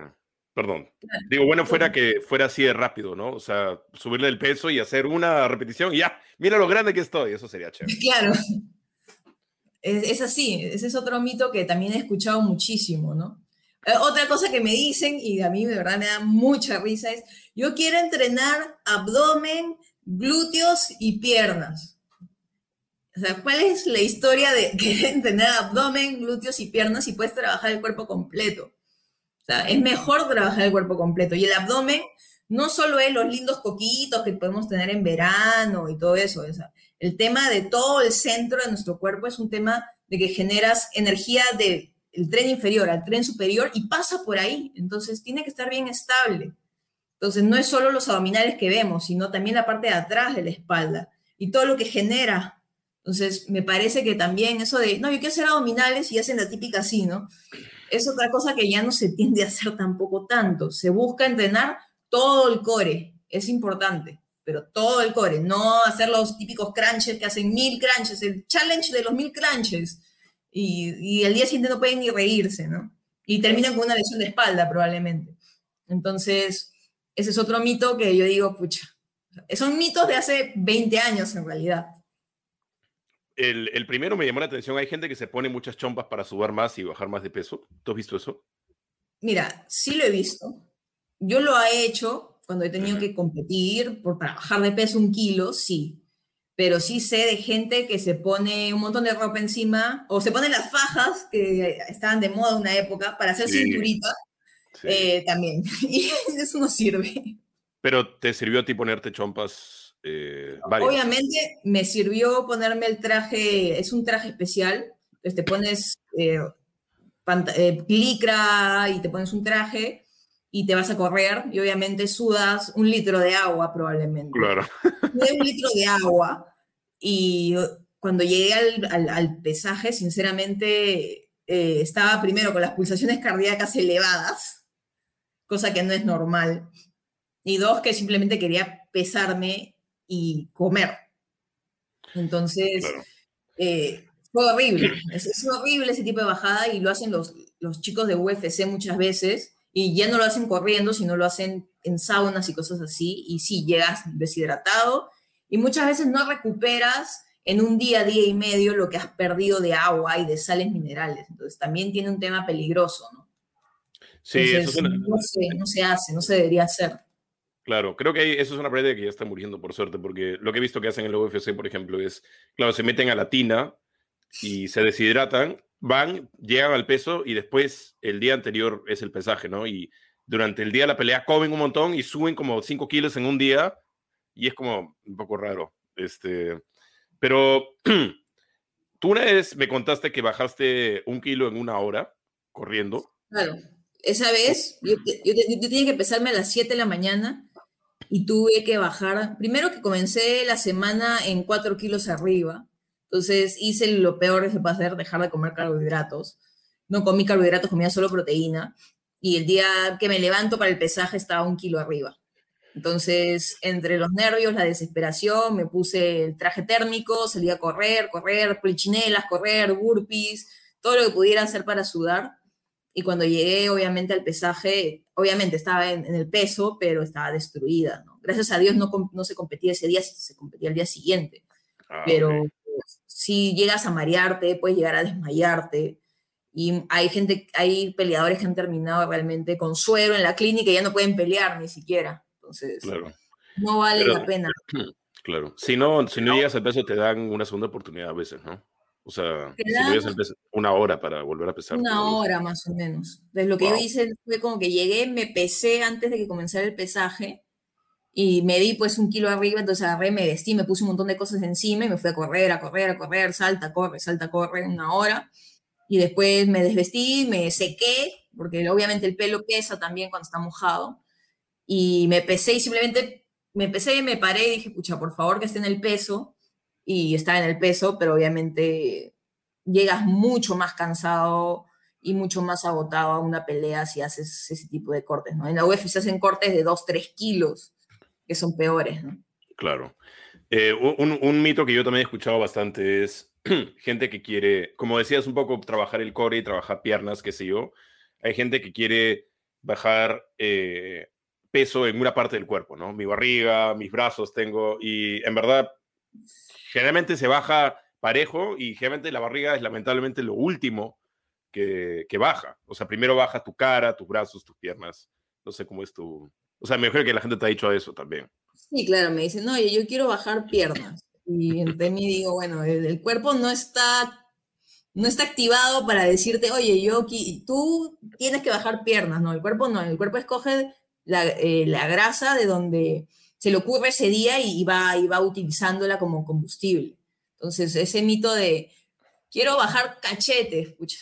Speaker 1: perdón, digo, bueno, fuera que fuera así de rápido, ¿no? O sea, subirle el peso y hacer una repetición y ya, mira lo grande que estoy, eso sería chévere.
Speaker 2: Claro. Es, así, ese es otro mito que también he escuchado muchísimo, ¿no? Eh, otra cosa que me dicen, y a mí de verdad me da mucha risa, es, yo quiero entrenar abdomen, glúteos y piernas. O sea, ¿cuál es la historia de querer tener abdomen, glúteos y piernas si puedes trabajar el cuerpo completo? O sea, es mejor trabajar el cuerpo completo. Y el abdomen no solo es los lindos coquitos que podemos tener en verano y todo eso. El tema de todo el centro de nuestro cuerpo es un tema de que generas energía del tren inferior al tren superior y pasa por ahí. Entonces, tiene que estar bien estable. Entonces, no es solo los abdominales que vemos, sino también la parte de atrás de la espalda y todo lo que genera entonces, me parece que también eso de, no, yo quiero hacer abdominales y hacen la típica así, ¿no? Es otra cosa que ya no se tiende a hacer tampoco tanto. Se busca entrenar todo el core, es importante, pero todo el core, no hacer los típicos crunches que hacen mil crunches, el challenge de los mil crunches. Y, y el día siguiente no pueden ni reírse, ¿no? Y terminan con una lesión de espalda probablemente. Entonces, ese es otro mito que yo digo, pucha, son mitos de hace 20 años en realidad
Speaker 1: el, primero me llamó la atención. Hay gente que se pone muchas chompas para subir más y bajar más de peso. ¿Tú has visto eso?
Speaker 2: Mira, sí lo he visto. Yo lo he hecho cuando he tenido que competir por, para bajar de peso un kilo, sí. Pero sí sé de gente que se pone un montón de ropa encima o se pone las fajas que estaban de moda una época para hacer cinturita eh, también. Y eso no sirve.
Speaker 1: Pero ¿te sirvió a ti ponerte chompas eh,
Speaker 2: Obviamente me sirvió ponerme el traje, es un traje especial, pues te pones eh, eh, licra y te pones un traje y te vas a correr y obviamente sudas un litro de agua probablemente.
Speaker 1: Claro.
Speaker 2: un litro de agua y cuando llegué al, pesaje, sinceramente, estaba primero con las pulsaciones cardíacas elevadas, cosa que no es normal. Y dos, que simplemente quería pesarme y comer. Entonces, eh, fue horrible. Es, horrible ese tipo de bajada y lo hacen los, los chicos de UFC muchas veces y ya no lo hacen corriendo, sino lo hacen en saunas y cosas así, y sí, llegas deshidratado y muchas veces no recuperas en un día, día y medio lo que has perdido de agua y de sales minerales. Entonces también tiene un tema peligroso, ¿no? Sí, eso no, se, hace, no se debería hacer.
Speaker 1: Claro, creo que eso es una práctica que ya está muriendo por suerte, porque lo que he visto que hacen en el UFC, por ejemplo, es, claro, se meten a la tina y se deshidratan van, llegan al peso y después el día anterior es el pesaje, ¿no? Y durante el día de la pelea comen un montón y suben como 5 kilos en un día y es como un poco raro. Este, pero tú una vez me contaste que bajaste un kilo en una hora corriendo.
Speaker 2: Claro, esa vez yo, yo, tenía que pesarme a las 7 de la mañana y tuve que bajar, primero que comencé la semana en 4 kilos arriba entonces hice lo peor que se puede hacer, dejar de comer carbohidratos. No comí carbohidratos, comía solo proteína. Y el día que me levanto para el pesaje estaba un kilo arriba. Entonces, entre los nervios, la desesperación, me puse el traje térmico, salí a correr, correr, polichinelas, correr, burpees, todo lo que pudiera hacer para sudar. Y cuando llegué, obviamente, al pesaje, obviamente estaba en, el peso, pero estaba destruida. Gracias a Dios no, no se competía ese día, se competía el día siguiente. Ah, pero si llegas a marearte, puedes llegar a desmayarte. Y hay gente, hay peleadores que han terminado realmente con suero en la clínica y ya no pueden pelear ni siquiera. Entonces, no vale la pena.
Speaker 1: Claro. Si no, si no llegas al peso, te dan una segunda oportunidad a veces, ¿no? O sea, si no llegas al peso, una hora para volver a pesar.
Speaker 2: Una hora más o menos. Entonces, lo que yo hice fue como que llegué, me pesé antes de que comenzara el pesaje y me di pues un kilo arriba, entonces agarré, me vestí, me puse un montón de cosas encima y me fui a correr, a correr, a correr, salta, corre, salta, corre, una hora. Y después me desvestí, me sequé, porque obviamente el pelo pesa también cuando está mojado. Y me pesé y simplemente me pesé y me paré y dije, pucha, por favor que esté en el peso. Y estaba en el peso, pero obviamente llegas mucho más cansado y mucho más agotado a una pelea si haces ese tipo de cortes, ¿no? En la UFC se hacen cortes de 2, 3 kilos que son peores, ¿no?
Speaker 1: Claro. Eh, un, mito que yo también he escuchado bastante es gente que quiere, como decías, un poco trabajar el core y trabajar piernas, qué sé yo. Hay gente que quiere bajar eh, peso en una parte del cuerpo, ¿no? Mi barriga, mis brazos tengo, y en verdad, generalmente se baja parejo y generalmente la barriga es lamentablemente lo último que, que baja. O sea, primero baja tu cara, tus brazos, tus piernas. No sé cómo es tu, o sea, mejor que la gente te ha dicho eso también.
Speaker 2: Sí, claro, me dicen, no, yo quiero bajar piernas. Y entre mí digo, bueno, el, cuerpo no está, no está activado para decirte, oye, yo, tú tienes que bajar piernas. No, el cuerpo no, el cuerpo escoge la, eh, la grasa de donde se le ocurre ese día y va, y va utilizándola como combustible. Entonces, ese mito de, quiero bajar cachetes, escucha,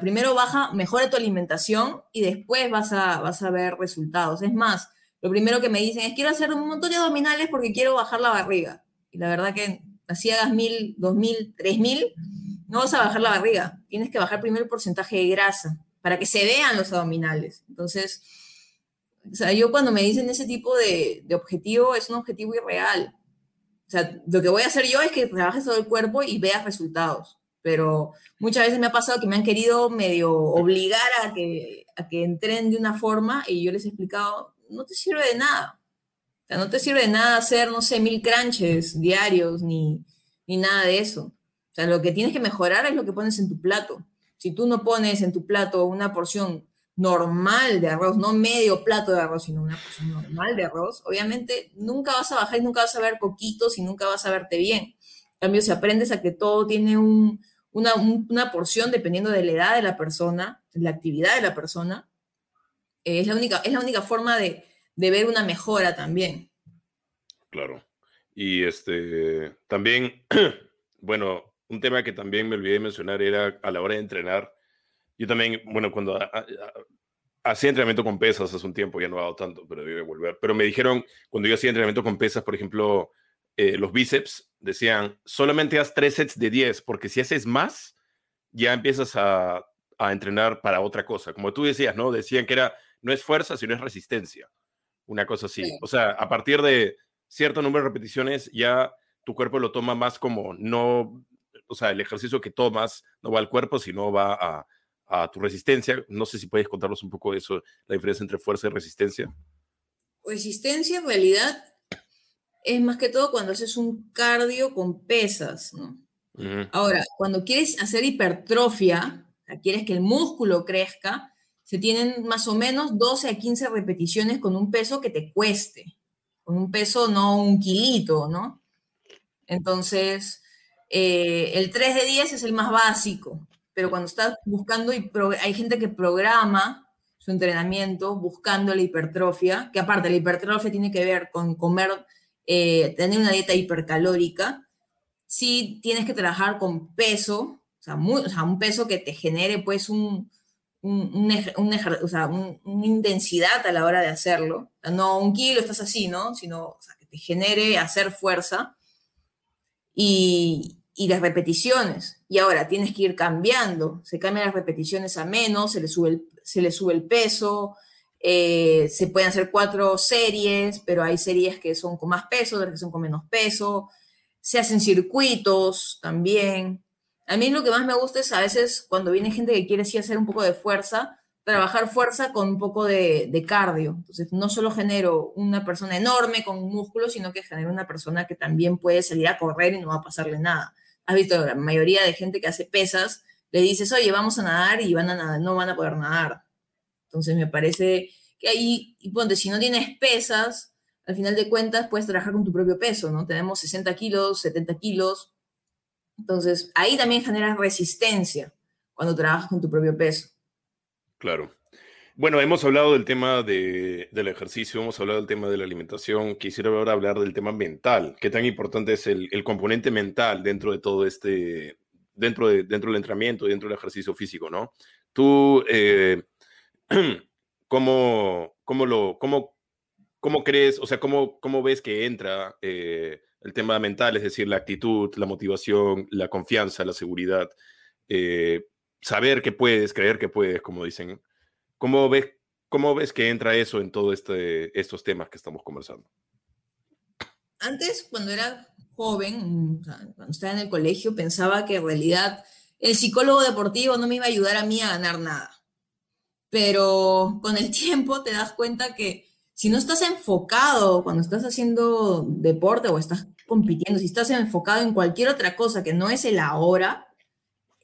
Speaker 2: primero baja, mejora tu alimentación y después vas a, vas a ver resultados. Es más, lo primero que me dicen es quiero hacer un montón de abdominales porque quiero bajar la barriga. Y la verdad que así hagas mil, dos mil, tres mil, no vas a bajar la barriga. Tienes que bajar primero el porcentaje de grasa para que se vean los abdominales. Entonces, o sea, yo cuando me dicen ese tipo de, de objetivo, es un objetivo irreal. O sea, lo que voy a hacer yo es que trabajes todo el cuerpo y veas resultados pero muchas veces me ha pasado que me han querido medio obligar a que, a que entren de una forma y yo les he explicado, no te sirve de nada. O sea, no te sirve de nada hacer, no sé, mil crunches diarios ni, ni nada de eso. O sea, lo que tienes que mejorar es lo que pones en tu plato. Si tú no pones en tu plato una porción normal de arroz, no medio plato de arroz, sino una porción normal de arroz, obviamente nunca vas a bajar y nunca vas a ver poquitos y nunca vas a verte bien. En cambio, si aprendes a que todo tiene un, una, porción dependiendo de la edad de la persona, la actividad de la persona. Eh, es, la única, es la única forma de, ver una mejora también.
Speaker 1: Claro. Y este también, bueno, un tema que también me olvidé de mencionar era a la hora de entrenar. Yo también, bueno, cuando hacía entrenamiento con pesas hace un tiempo, ya no he dado tanto, pero debe volver. Pero me dijeron, cuando yo hacía entrenamiento con pesas, por ejemplo, eh, los bíceps, decían, solamente haz tres sets de 10, porque si haces más, ya empiezas a, a, entrenar para otra cosa. Como tú decías, ¿no? Decían que era, no es fuerza, sino es resistencia. Una cosa así. O sea, a partir de cierto número de repeticiones, ya tu cuerpo lo toma más como no, o sea, el ejercicio que tomas no va al cuerpo, sino va a, a, tu resistencia. No sé si puedes contarnos un poco de eso, la diferencia entre fuerza y resistencia.
Speaker 2: Resistencia en realidad es más que todo cuando haces un cardio con pesas, ¿no? Ahora, cuando quieres hacer hipertrofia, quieres que el músculo crezca, se tienen más o menos 12 a 15 repeticiones con un peso que te cueste, con un peso no un kilito, ¿no? Entonces, eh, el 3 de 10 es el más básico, pero cuando estás buscando, y hay gente que programa su entrenamiento buscando la hipertrofia, que aparte la hipertrofia tiene que ver con comer, eh, tener una dieta hipercalórica, sí tienes que trabajar con peso, o sea, un peso que te genere pues un, una intensidad a la hora de hacerlo. no un kilo estás así, ¿no? Sino que te genere hacer fuerza y, las repeticiones. Y ahora tienes que ir cambiando. Se cambian las repeticiones a menos, se le sube el, se le sube el peso. Eh, se pueden hacer cuatro series, pero hay series que son con más peso, otras que son con menos peso. Se hacen circuitos también. A mí lo que más me gusta es a veces cuando viene gente que quiere sí hacer un poco de fuerza, trabajar fuerza con un poco de, cardio. Entonces, no solo genero una persona enorme con músculo, sino que genero una persona que también puede salir a correr y no va a pasarle nada. Has visto, la mayoría de gente que hace pesas, le dices, oye, vamos a nadar y van a nadar, no van a poder nadar. Entonces, me parece que ahí, y ponte, si no tienes pesas, al final de cuentas puedes trabajar con tu propio peso, ¿no? Tenemos 60 kilos, 70 kilos, entonces, ahí también generas resistencia cuando trabajas con tu propio peso.
Speaker 1: Claro. Bueno, hemos hablado del tema del ejercicio, hemos hablado del tema de la alimentación. Quisiera ahora hablar del tema mental. ¿Qué tan importante es el, componente mental dentro de todo este, dentro, de, dentro del entrenamiento, dentro del ejercicio físico, ¿no? Tú, eh, ¿cómo, cómo, lo, cómo, cómo crees, o sea, cómo, cómo ves que entra eh, el tema mental, es decir, la actitud, la motivación, la confianza, la seguridad, eh, saber que puedes, creer que puedes, como dicen. ¿Cómo ves, cómo ves que entra eso en todos este, estos temas que estamos conversando?
Speaker 2: Antes, cuando era joven, cuando estaba en el colegio, pensaba que en realidad el psicólogo deportivo no me iba a ayudar a mí a ganar nada. Pero con el tiempo te das cuenta que si no estás enfocado cuando estás haciendo deporte o estás compitiendo, si estás enfocado en cualquier otra cosa que no es el ahora,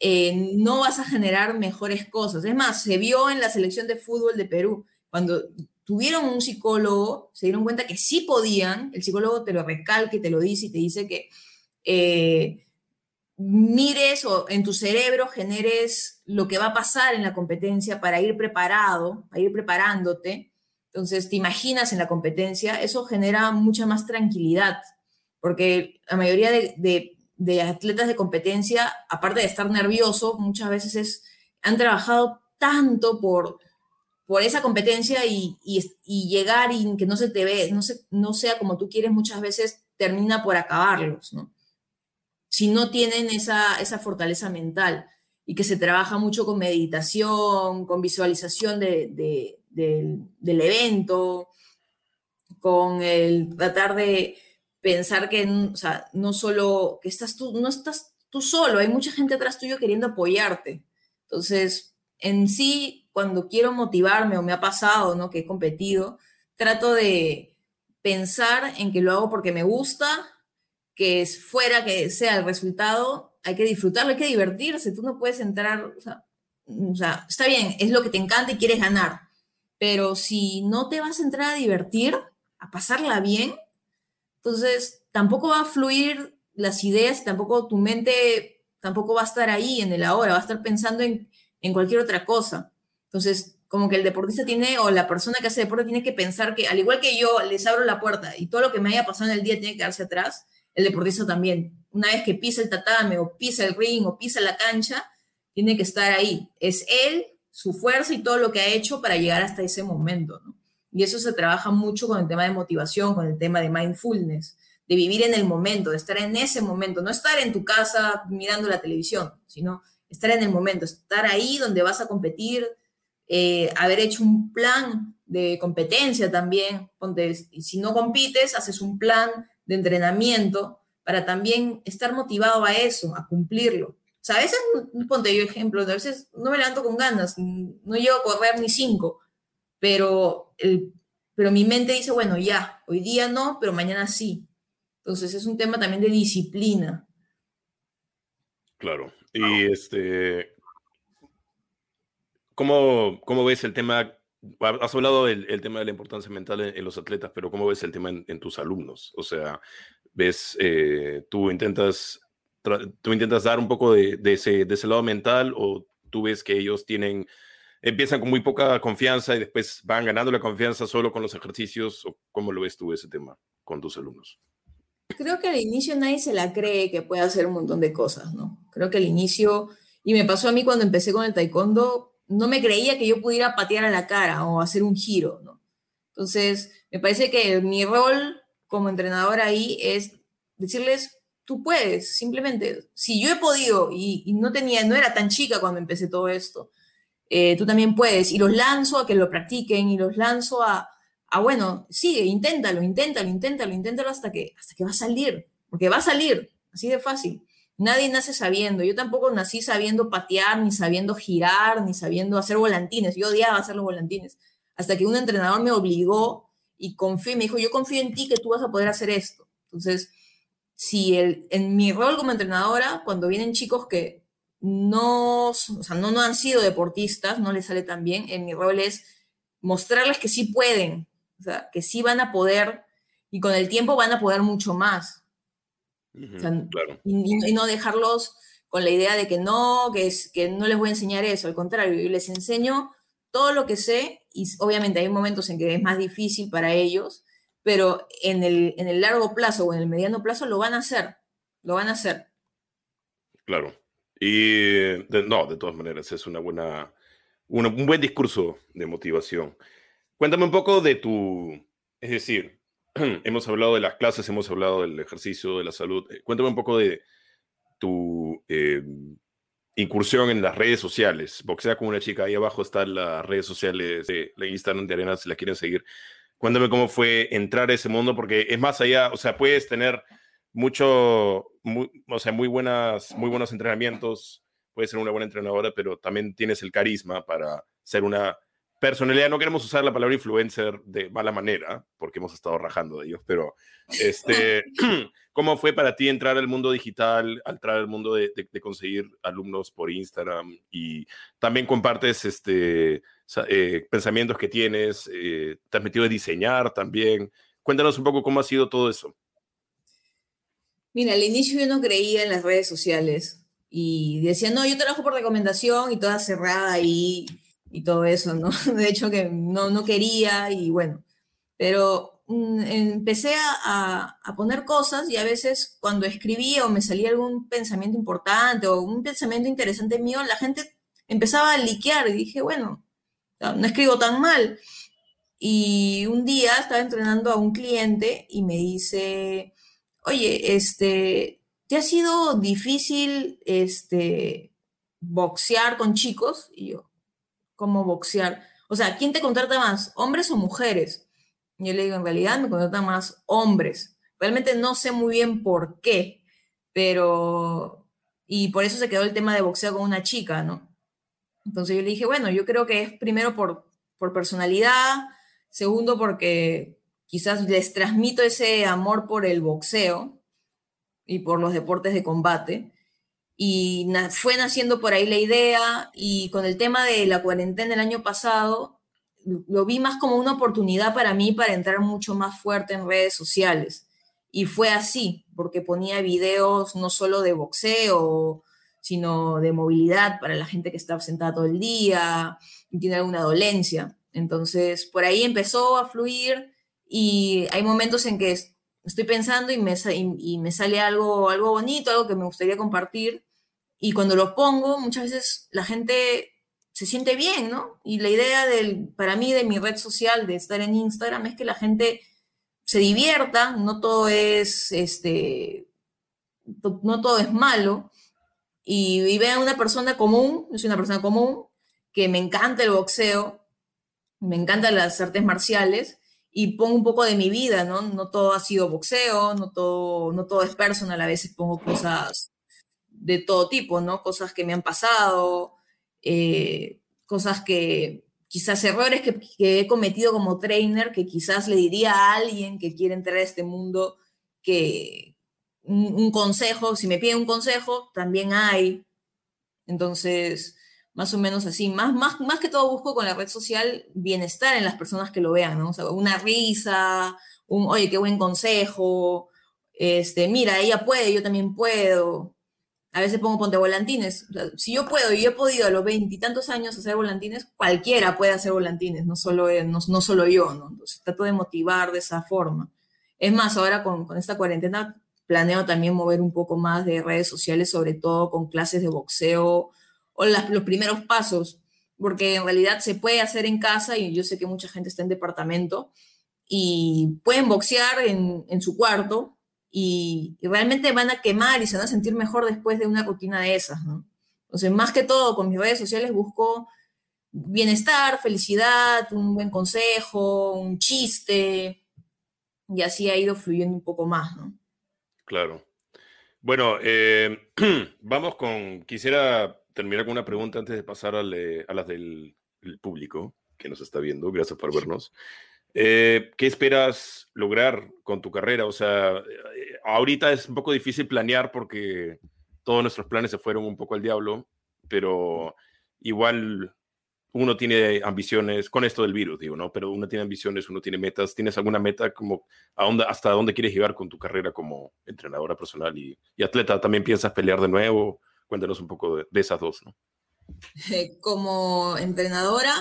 Speaker 2: eh, no vas a generar mejores cosas. Es más, se vio en la selección de fútbol de Perú, cuando tuvieron un psicólogo, se dieron cuenta que sí podían, el psicólogo te lo recalca y te lo dice y te dice que eh, mires o en tu cerebro generes lo que va a pasar en la competencia para ir preparado, para ir preparándote. Entonces, te imaginas en la competencia, eso genera mucha más tranquilidad, porque la mayoría de, atletas de competencia, aparte de estar nervioso, muchas veces es, han trabajado tanto por, por esa competencia y, llegar y que no se te ve, no, no sea como tú quieres, muchas veces termina por acabarlos. Si no tienen esa, esa fortaleza mental y que se trabaja mucho con meditación, con visualización de, del, evento, con el tratar de pensar que, no solo que estás tú, no estás tú solo, hay mucha gente atrás tuyo queriendo apoyarte. Entonces, en sí, cuando quiero motivarme o me ha pasado, ¿no? Que he competido, trato de pensar en que lo hago porque me gusta, que fuera que sea el resultado, hay que disfrutarlo, hay que divertirse, tú no puedes entrar, o sea, o sea, está bien, es lo que te encanta y quieres ganar, pero si no te vas a entrar a divertir, a pasarla bien, entonces tampoco va a fluir las ideas, tampoco tu mente tampoco va a estar ahí en el ahora, va a estar pensando en, en cualquier otra cosa. Entonces, como que el deportista tiene, o la persona que hace deporte tiene que pensar que, al igual que yo les abro la puerta y todo lo que me haya pasado en el día tiene que quedarse atrás, el deportista también. Una vez que pisa el tatame o pisa el ring o pisa la cancha, tiene que estar ahí. Es él su fuerza y todo lo que ha hecho para llegar hasta ese momento. ¿no? Y eso se trabaja mucho con el tema de motivación, con el tema de mindfulness, de vivir en el momento, de estar en ese momento, no estar en tu casa mirando la televisión, sino estar en el momento, estar ahí donde vas a competir, eh, haber hecho un plan de competencia también, donde si no compites, haces un plan de entrenamiento para también estar motivado a eso, a cumplirlo. Sea, a veces, ponte yo ejemplo, a veces no me levanto con ganas, no llego a correr ni cinco, pero, el, pero mi mente dice, bueno, ya, hoy día no, pero mañana sí. Entonces es un tema también de disciplina.
Speaker 1: Claro. Y este, ¿cómo, ¿cómo, ves el tema? Has hablado del tema de la importancia mental en, los atletas, pero ¿cómo ves el tema en, tus alumnos? O sea, ves, eh, tú intentas tú intentas dar un poco de, ese, de ese lado mental o tú ves que ellos tienen, empiezan con muy poca confianza y después van ganando la confianza solo con los ejercicios o cómo lo ves tú ese tema con tus alumnos?
Speaker 2: Creo que al inicio nadie se la cree que puede hacer un montón de cosas, ¿no? Creo que al inicio, y me pasó a mí cuando empecé con el taekwondo, no me creía que yo pudiera patear a la cara o hacer un giro, ¿no? Entonces, me parece que mi rol como entrenador ahí es decirles, tú puedes, simplemente. Si yo he podido y, no tenía, no era tan chica cuando empecé todo esto, eh, tú también puedes. Y los lanzo a que lo practiquen y los lanzo a, a, bueno, sigue, inténtalo, inténtalo, inténtalo, inténtalo hasta que, hasta que va a salir. Porque va a salir, así de fácil. Nadie nace sabiendo. Yo tampoco nací sabiendo patear, ni sabiendo girar, ni sabiendo hacer volantines. Yo odiaba hacer los volantines. Hasta que un entrenador me obligó y confió y me dijo, yo confío en ti que tú vas a poder hacer esto. Entonces, si el, en mi rol como entrenadora, cuando vienen chicos que no, o sea, no, no han sido deportistas, no les sale tan bien, en mi rol es mostrarles que sí pueden, o sea, que sí van a poder y con el tiempo van a poder mucho más. y, no dejarlos con la idea de que no, que, es, que no les voy a enseñar eso, al contrario, yo les enseño todo lo que sé y obviamente hay momentos en que es más difícil para ellos, pero en el, en el largo plazo o en el mediano plazo lo van a hacer, lo van a hacer.
Speaker 1: Claro. Y no, de todas maneras, es una buena, un buen discurso de motivación. Cuéntame un poco de tu, es decir, hemos hablado de las clases, hemos hablado del ejercicio, de la salud. Eh, cuéntame un poco de tu eh, incursión en las redes sociales. Boxea con una chica, ahí abajo están las redes sociales de la Instagram de Arena, si la quieren seguir. Cuéntame cómo fue entrar a ese mundo, porque es más allá, o sea, puedes tener mucho, o sea, muy, buenas, muy buenos entrenamientos, puedes ser una buena entrenadora, pero también tienes el carisma para ser una personalidad. No queremos usar la palabra influencer de mala manera, porque hemos estado rajando de ellos, pero este, ¿cómo fue para ti entrar al mundo digital, entrar al mundo de, de conseguir alumnos por Instagram? Y también compartes este eh, pensamientos que tienes, eh, te has metido a diseñar también. Cuéntanos un poco cómo ha sido todo eso.
Speaker 2: Mira, al inicio yo no creía en las redes sociales y decía, no, yo trabajo por recomendación y toda cerrada y, y todo eso, ¿no? De hecho que no, no quería y bueno, pero mm, empecé a, a, poner cosas y a veces cuando escribía o me salía algún pensamiento importante o un pensamiento interesante mío, la gente empezaba a liquear y dije, bueno, no escribo tan mal. Y un día estaba entrenando a un cliente y me dice, oye, este, ¿te ha sido difícil este, boxear con chicos? Y yo, ¿cómo boxear? O sea, ¿quién te contrata más, hombres o mujeres? Yo le digo, en realidad me contratan más hombres. Realmente no sé muy bien por qué, pero... Y por eso se quedó el tema de boxeo con una chica, ¿no? Entonces yo le dije, bueno, yo creo que es primero por, por personalidad, segundo porque quizás les transmito ese amor por el boxeo y por los deportes de combate. Y fue naciendo por ahí la idea y con el tema de la cuarentena el año pasado, lo vi más como una oportunidad para mí para entrar mucho más fuerte en redes sociales. Y fue así, porque ponía videos no solo de boxeo sino de movilidad para la gente que está sentada todo el día y tiene alguna dolencia. Entonces, por ahí empezó a fluir y hay momentos en que estoy pensando y me, y me sale algo, algo bonito, algo que me gustaría compartir. Y cuando lo pongo, muchas veces la gente se siente bien, ¿no? Y la idea del, para mí de mi red social, de estar en Instagram, es que la gente se divierta, no todo es, este, no todo es malo, y, y a una persona común, yo soy una persona común, que me encanta el boxeo, me encantan las artes marciales y pongo un poco de mi vida, ¿no? No todo ha sido boxeo, no todo, no todo es personal, a veces pongo cosas de todo tipo, ¿no? Cosas que me han pasado, eh, cosas que quizás errores que, he cometido como trainer, que quizás le diría a alguien que quiere entrar a este mundo que un, consejo, si me pide un consejo, también hay. Entonces, más o menos así. Más, más, más que todo busco con la red social bienestar en las personas que lo vean, ¿no? O sea, una risa, un, oye, qué buen consejo, este, mira, ella puede, yo también puedo a veces pongo ponte volantines. si yo puedo y yo he podido a los veintitantos años hacer volantines, cualquiera puede hacer volantines, no solo, no, no solo yo, ¿no? Entonces trato de motivar de esa forma. Es más, ahora con, con esta cuarentena planeo también mover un poco más de redes sociales, sobre todo con clases de boxeo o los primeros pasos, porque en realidad se puede hacer en casa y yo sé que mucha gente está en departamento y pueden boxear en, en su cuarto, y, realmente van a quemar y se van a sentir mejor después de una rutina de esas. Entonces, más que todo, con mis redes sociales busco bienestar, felicidad, un buen consejo, un chiste, y así ha ido fluyendo un poco más, ¿no?
Speaker 1: Claro. Bueno, eh, vamos con, quisiera terminar con una pregunta antes de pasar a, a las del público que nos está viendo. Gracias por vernos. Eh, ¿Qué esperas lograr con tu carrera? O sea, eh, ahorita es un poco difícil planear porque todos nuestros planes se fueron un poco al diablo, pero igual uno tiene ambiciones con esto del virus, digo, ¿no? Pero uno tiene ambiciones, uno tiene metas. ¿Tienes alguna meta como a dónde, hasta dónde quieres llegar con tu carrera como entrenadora personal y, atleta? ¿También piensas pelear de nuevo? Cuéntanos un poco de, esas dos, ¿no?
Speaker 2: Como entrenadora,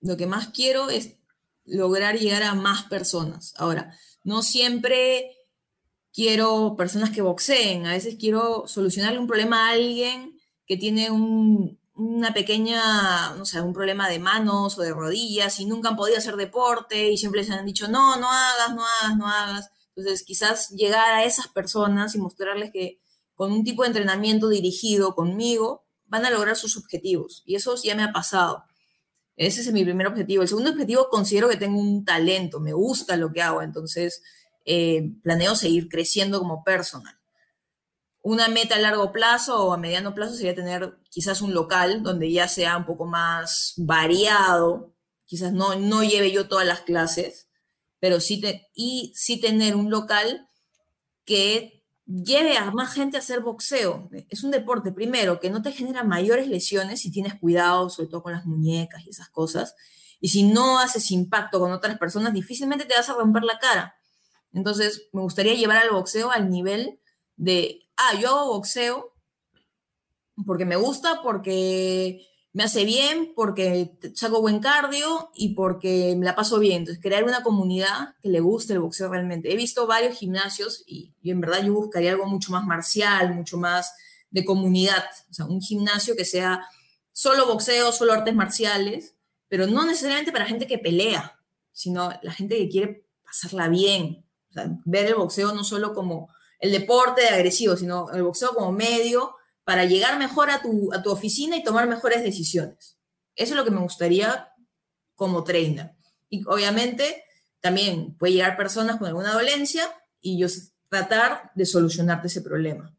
Speaker 2: lo que más quiero es lograr llegar a más personas. Ahora, no siempre quiero personas que boxeen, a veces quiero solucionarle un problema a alguien que tiene una pequeña, no sé, un problema de manos o de rodillas y nunca han podido hacer deporte y siempre les han dicho, no, no hagas, no hagas, no hagas. Entonces, quizás llegar a esas personas y mostrarles que con un tipo de entrenamiento dirigido conmigo van a lograr sus objetivos. Y eso ya me ha pasado. Ese es mi primer objetivo. El segundo objetivo, considero que tengo un talento, me gusta lo que hago, entonces eh, planeo seguir creciendo como personal. Una meta a largo plazo o a mediano plazo sería tener quizás un local donde ya sea un poco más variado, quizás no, no lleve yo todas las clases, pero sí, y sí tener un local que lleve a más gente a hacer boxeo. Es un deporte, primero, que no te genera mayores lesiones si tienes cuidado, sobre todo con las muñecas y esas cosas. Y si no haces impacto con otras personas, difícilmente te vas a romper la cara. Entonces, me gustaría llevar al boxeo al nivel de, ah, yo hago boxeo porque me gusta, porque me hace bien porque saco buen cardio y porque me la paso bien. Entonces, crear una comunidad que le guste el boxeo realmente. He visto varios gimnasios y, en verdad yo buscaría algo mucho más marcial, mucho más de comunidad. O sea, un gimnasio que sea solo boxeo, solo artes marciales, pero no necesariamente para gente que pelea, sino la gente que quiere pasarla bien. O sea, ver el boxeo no solo como el deporte de agresivo, sino el boxeo como medio para llegar mejor a tu, a tu oficina y tomar mejores decisiones. Eso es lo que me gustaría como trainer. Y obviamente también puede llegar personas con alguna dolencia y yo tratar de solucionarte ese problema.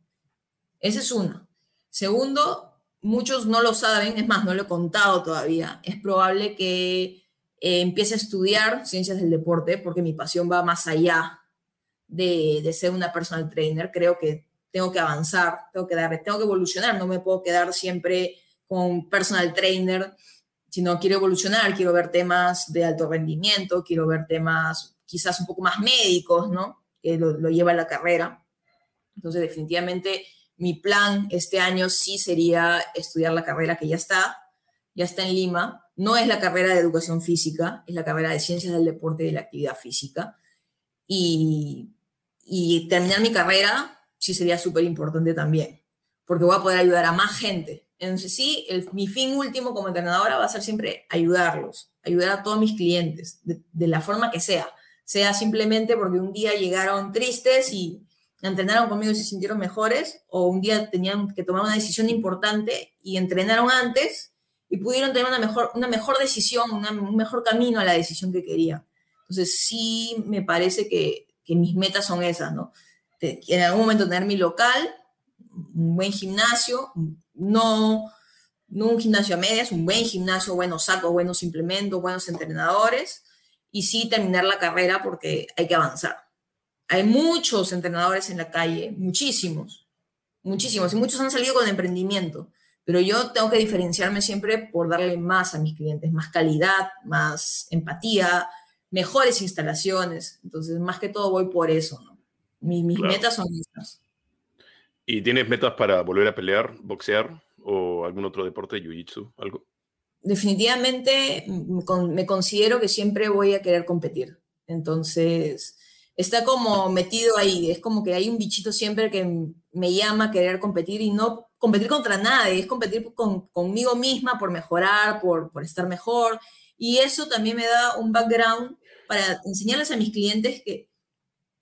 Speaker 2: Esa es una. Segundo, muchos no lo saben, es más, no lo he contado todavía. Es probable que eh, empiece a estudiar ciencias del deporte porque mi pasión va más allá de, de ser una personal trainer. Creo que tengo que avanzar, tengo que dar, tengo que evolucionar, no me puedo quedar siempre con personal trainer, sino quiero evolucionar, quiero ver temas de alto rendimiento, quiero ver temas quizás un poco más médicos, ¿no? Que lo, lo lleva la carrera. Entonces, definitivamente, mi plan este año sí sería estudiar la carrera que ya está, ya está en Lima. No es la carrera de educación física, es la carrera de ciencias del deporte y de la actividad física. Y, y terminar mi carrera sí sería súper importante también, porque voy a poder ayudar a más gente. Entonces sí, mi fin último como entrenadora va a ser siempre ayudarlos, ayudar a todos mis clientes, de, la forma que sea, sea simplemente porque un día llegaron tristes y entrenaron conmigo y se sintieron mejores, o un día tenían que tomar una decisión importante y entrenaron antes y pudieron tener una mejor, una mejor decisión, un mejor camino a la decisión que querían. Entonces sí me parece que, que mis metas son esas, ¿no? En algún momento tener mi local, un buen gimnasio, no, no un gimnasio a medias, un buen gimnasio, buenos sacos, buenos implementos, buenos entrenadores, y sí terminar la carrera porque hay que avanzar. Hay muchos entrenadores en la calle, muchísimos, muchísimos, y muchos han salido con emprendimiento, pero yo tengo que diferenciarme siempre por darle más a mis clientes, más calidad, más empatía, mejores instalaciones. Entonces, más que todo voy por eso, ¿no? Mis, metas son esas.
Speaker 1: ¿Y tienes metas para volver a pelear, boxear o algún otro deporte, jiu-jitsu, algo?
Speaker 2: Definitivamente me considero que siempre voy a querer competir. Entonces, está como metido ahí, es como que hay un bichito siempre que me llama a querer competir y no competir contra nadie, es competir con, conmigo misma por mejorar, por, por estar mejor. Y eso también me da un background para enseñarles a mis clientes que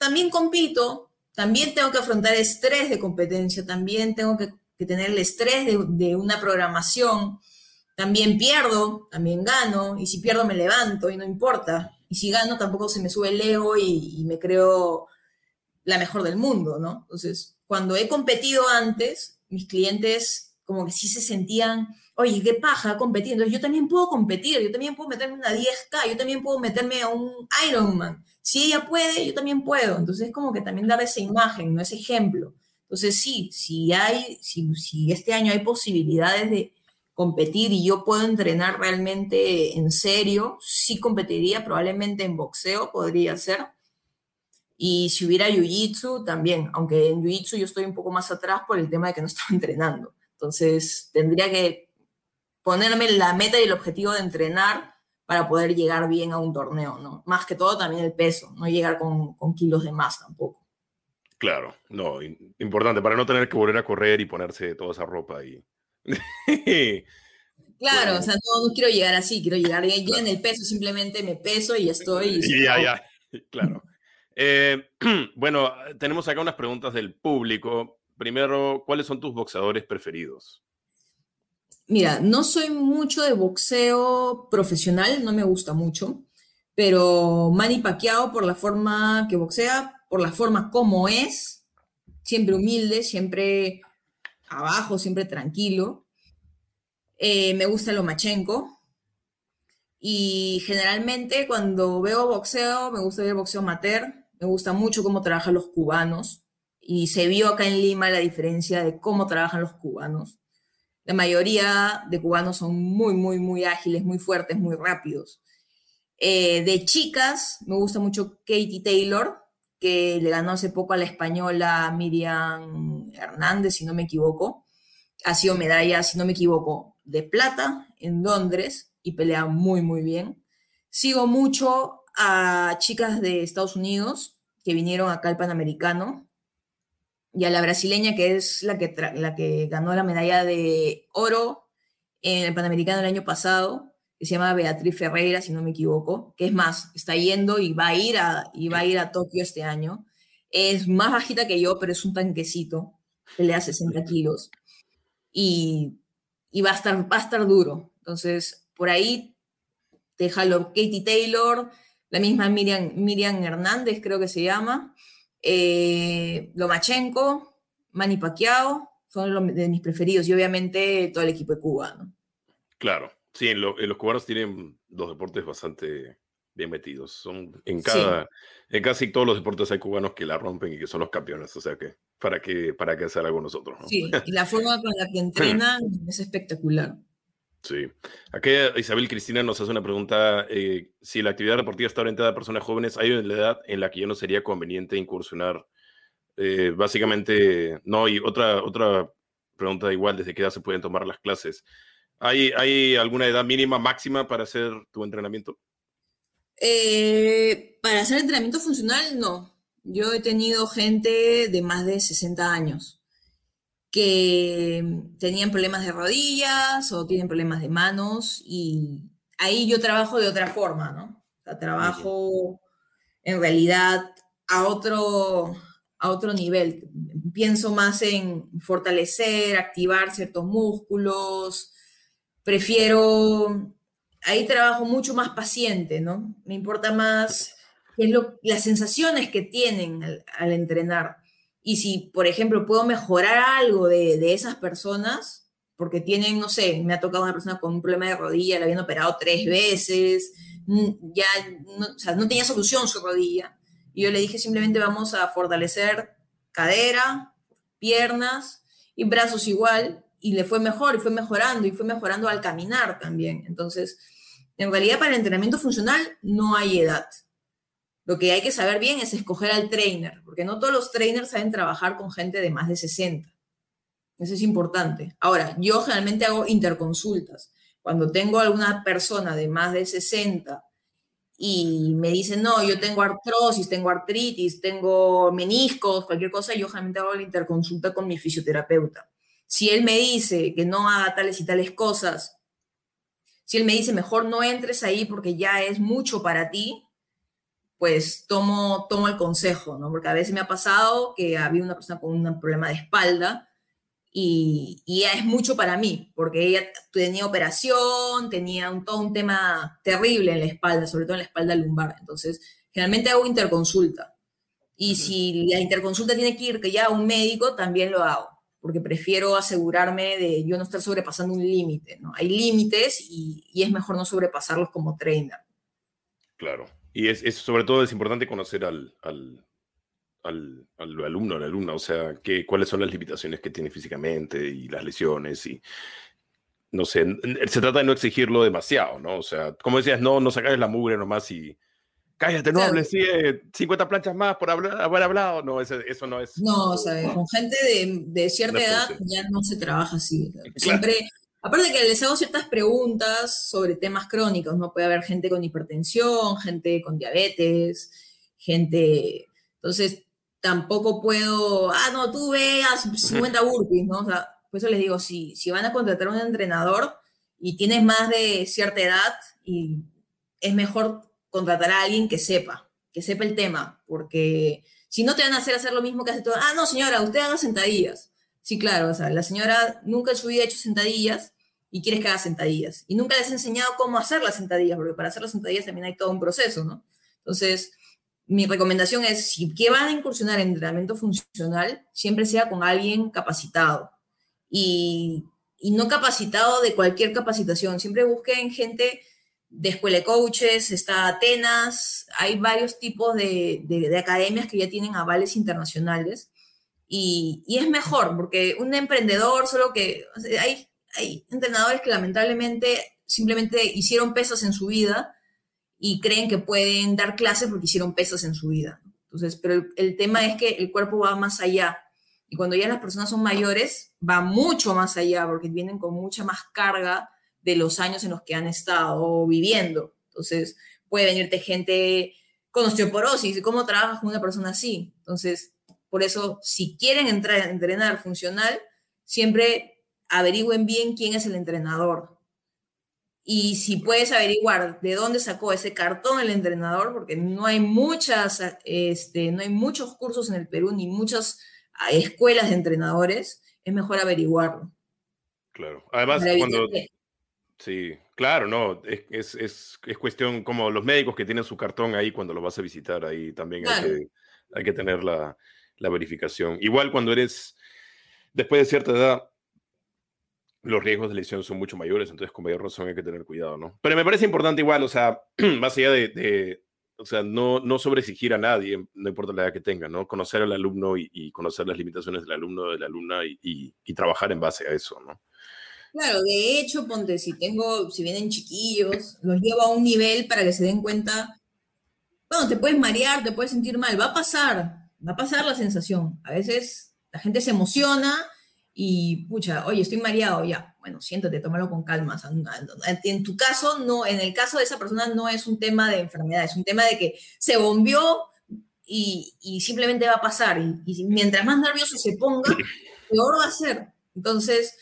Speaker 2: también compito, también tengo que afrontar estrés de competencia, también tengo que, tener el estrés de, una programación, también pierdo, también gano, y si pierdo me levanto y no importa, y si gano tampoco se me sube el ego y, me creo la mejor del mundo, ¿no? Entonces, cuando he competido antes, mis clientes como que sí se sentían oye, qué paja competiendo. Yo también puedo competir, yo también puedo meterme una 10K, yo también puedo meterme a un Ironman. Si ella puede, yo también puedo. Entonces, es como que también dar esa imagen, ¿no? ese ejemplo. Entonces, sí, si, hay, si, si este año hay posibilidades de competir y yo puedo entrenar realmente en serio, sí competiría, probablemente en boxeo podría ser. Y si hubiera jiu-jitsu, también, aunque en jiu-jitsu yo estoy un poco más atrás por el tema de que no estaba entrenando. Entonces, tendría que ponerme la meta y el objetivo de entrenar para poder llegar bien a un torneo, ¿no? Más que todo también el peso, no llegar con, kilos de más tampoco.
Speaker 1: Claro, no, importante, para no tener que volver a correr y ponerse toda esa ropa y...
Speaker 2: claro, o sea, no, quiero llegar así, quiero llegar ya en el peso, simplemente me peso y ya estoy.
Speaker 1: Y ya, ya, claro. Eh, bueno, tenemos acá unas preguntas del público. Primero, ¿cuáles son tus boxeadores preferidos?
Speaker 2: Mira, no soy mucho de boxeo profesional, no me gusta mucho, pero Manny Pacquiao por la forma que boxea, por la forma como es, siempre humilde, siempre abajo, siempre tranquilo. Eh, me gusta Lomachenko. Y generalmente cuando veo boxeo, me gusta ver boxeo amateur, me gusta mucho cómo trabajan los cubanos. Y se vio acá en Lima la diferencia de cómo trabajan los cubanos. La mayoría de cubanos son muy, muy, muy ágiles, muy fuertes, muy rápidos. Eh, de chicas, me gusta mucho Katie Taylor, que le ganó hace poco a la española Miriam Hernández, si no me equivoco. Ha sido medalla, si no me equivoco, de plata en Londres y pelea muy, muy bien. Sigo mucho a chicas de Estados Unidos que vinieron acá al Panamericano y a la brasileña, que es la que, la que ganó la medalla de oro en el Panamericano el año pasado, que se llama Beatriz Ferreira, si no me equivoco, que es más, está yendo y va a ir a, y va a, ir a Tokio este año. Es más bajita que yo, pero es un tanquecito, pelea 60 kilos. Y, y va, a estar, va a estar duro. Entonces, por ahí te jalo Katie Taylor, la misma Miriam, Miriam Hernández, creo que se llama eh, Lomachenko, Manny Pacquiao, son de mis preferidos y obviamente todo el equipo de Cuba, ¿no?
Speaker 1: Claro, sí, en, los cubanos tienen dos deportes bastante bien metidos. Son en cada, en casi todos los deportes hay cubanos que la rompen y que son los campeones. O sea que, ¿para qué, para qué hacer algo nosotros?
Speaker 2: Sí, y la forma con la que entrenan es espectacular.
Speaker 1: Sí. Aquí Isabel Cristina nos hace una pregunta. Eh, si la actividad deportiva está orientada a personas jóvenes, ¿hay una edad en la que ya no sería conveniente incursionar? Eh, básicamente, no. Y otra, otra pregunta igual, ¿desde qué edad se pueden tomar las clases? ¿Hay, ¿Hay alguna edad mínima, máxima para hacer tu entrenamiento?
Speaker 2: Eh, para hacer entrenamiento funcional, no. Yo he tenido gente de más de 60 años que tenían problemas de rodillas o tienen problemas de manos y ahí yo trabajo de otra forma, ¿no? O trabajo en realidad a otro, a otro nivel. Pienso más en fortalecer, activar ciertos músculos. Prefiero, ahí trabajo mucho más paciente, ¿no? Me importa más las sensaciones que tienen al entrenar Y si, por ejemplo, puedo mejorar algo de, de esas personas, porque tienen, no sé, me ha tocado una persona con un problema de rodilla, la habían operado tres veces, ya no, o sea, no tenía solución su rodilla. Y yo le dije simplemente vamos a fortalecer cadera, piernas y brazos igual, y le fue mejor, y fue mejorando, y fue mejorando al caminar también. Entonces, en realidad para el entrenamiento funcional no hay edad. Lo que hay que saber bien es escoger al trainer, porque no todos los trainers saben trabajar con gente de más de 60. Eso es importante. Ahora, yo generalmente hago interconsultas. Cuando tengo alguna persona de más de 60 y me dicen, no, yo tengo artrosis, tengo artritis, tengo meniscos, cualquier cosa, yo generalmente hago la interconsulta con mi fisioterapeuta. Si él me dice que no haga tales y tales cosas, si él me dice, mejor no entres ahí porque ya es mucho para ti, pues tomo, tomo el consejo, ¿no? Porque a veces me ha pasado que había una persona con un problema de espalda y, y es mucho para mí, porque ella tenía operación, tenía un, todo un tema terrible en la espalda, sobre todo en la espalda lumbar. Entonces, generalmente hago interconsulta. Y si la interconsulta tiene que ir que ya a un médico, también lo hago, porque prefiero asegurarme de yo no estar sobrepasando un límite, ¿no? Hay límites y, y, es mejor no sobrepasarlos como trainer.
Speaker 1: Claro. Y es, es sobre todo es importante conocer al, al al, al alumno, a la alumna, o sea, que, cuáles son las limitaciones que tiene físicamente y las lesiones y no sé, se trata de no exigirlo demasiado, ¿no? O sea, como decías, no, no sacarles la mugre nomás y cállate, no hables, sí, 50 planchas más por hablar, haber hablado, no, eso, eso no es...
Speaker 2: No, o sea, con gente de, de cierta edad ya no se trabaja así. Siempre, aparte que les hago ciertas preguntas sobre temas crónicos, ¿no? Puede haber gente con hipertensión, gente con diabetes, gente... Entonces, tampoco puedo, ah, no, tú veas 50 burpees, ¿no? O sea, por eso les digo, si, si van a contratar a un entrenador y tienes más de cierta edad, y es mejor contratar a alguien que sepa, que sepa el tema, porque si no te van a hacer hacer lo mismo que hace todo, ah, no, señora, usted haga sentadillas. Sí, claro, o sea, la señora nunca en su vida ha hecho sentadillas y quieres que haga sentadillas. Y nunca les ha enseñado cómo hacer las sentadillas, porque para hacer las sentadillas también hay todo un proceso, ¿no? Entonces, mi recomendación es, si que van a incursionar en entrenamiento funcional, siempre sea con alguien capacitado. Y, y no capacitado de cualquier capacitación. Siempre busquen gente de escuela de coaches, está Atenas, hay varios tipos de, de, de academias que ya tienen avales internacionales. Y, es mejor, porque un emprendedor, solo que hay, hay entrenadores que lamentablemente simplemente hicieron pesas en su vida y creen que pueden dar clases porque hicieron pesas en su vida. Entonces, pero el, el, tema es que el cuerpo va más allá. Y cuando ya las personas son mayores, va mucho más allá porque vienen con mucha más carga de los años en los que han estado viviendo. Entonces, puede venirte gente con osteoporosis. ¿Cómo trabajas con una persona así? Entonces, por eso, si quieren entrar a entrenar funcional, siempre averigüen bien quién es el entrenador, y si puedes averiguar de dónde sacó ese cartón el entrenador, porque no hay muchas, este, no hay muchos cursos en el Perú ni muchas ah, escuelas de entrenadores, es mejor averiguarlo.
Speaker 1: Claro. Además, cuando... Sí, claro, no, es, es, es, cuestión como los médicos que tienen su cartón ahí cuando lo vas a visitar, ahí también claro. hay, que, hay que tener la, la verificación. Igual cuando eres, después de cierta edad, los riesgos de lesión son mucho mayores, entonces con mayor razón hay que tener cuidado, ¿no? Pero me parece importante igual, o sea, más allá de, o sea, no, no sobreexigir a nadie, no importa la edad que tenga, ¿no? Conocer al alumno y, conocer las limitaciones del alumno, de la alumna y, y, trabajar en base a eso, ¿no?
Speaker 2: Claro, de hecho, ponte, si tengo, si vienen chiquillos, los llevo a un nivel para que se den cuenta, bueno, te puedes marear, te puedes sentir mal, va a pasar, va a pasar la sensación. A veces la gente se emociona y pucha, oye, estoy mareado, ya, bueno, siéntate, tómalo con calma. En tu caso, no, en el caso de esa persona no es un tema de enfermedad, es un tema de que se bombeó y, simplemente va a pasar. Y, mientras más nervioso se ponga, peor va a ser. Entonces,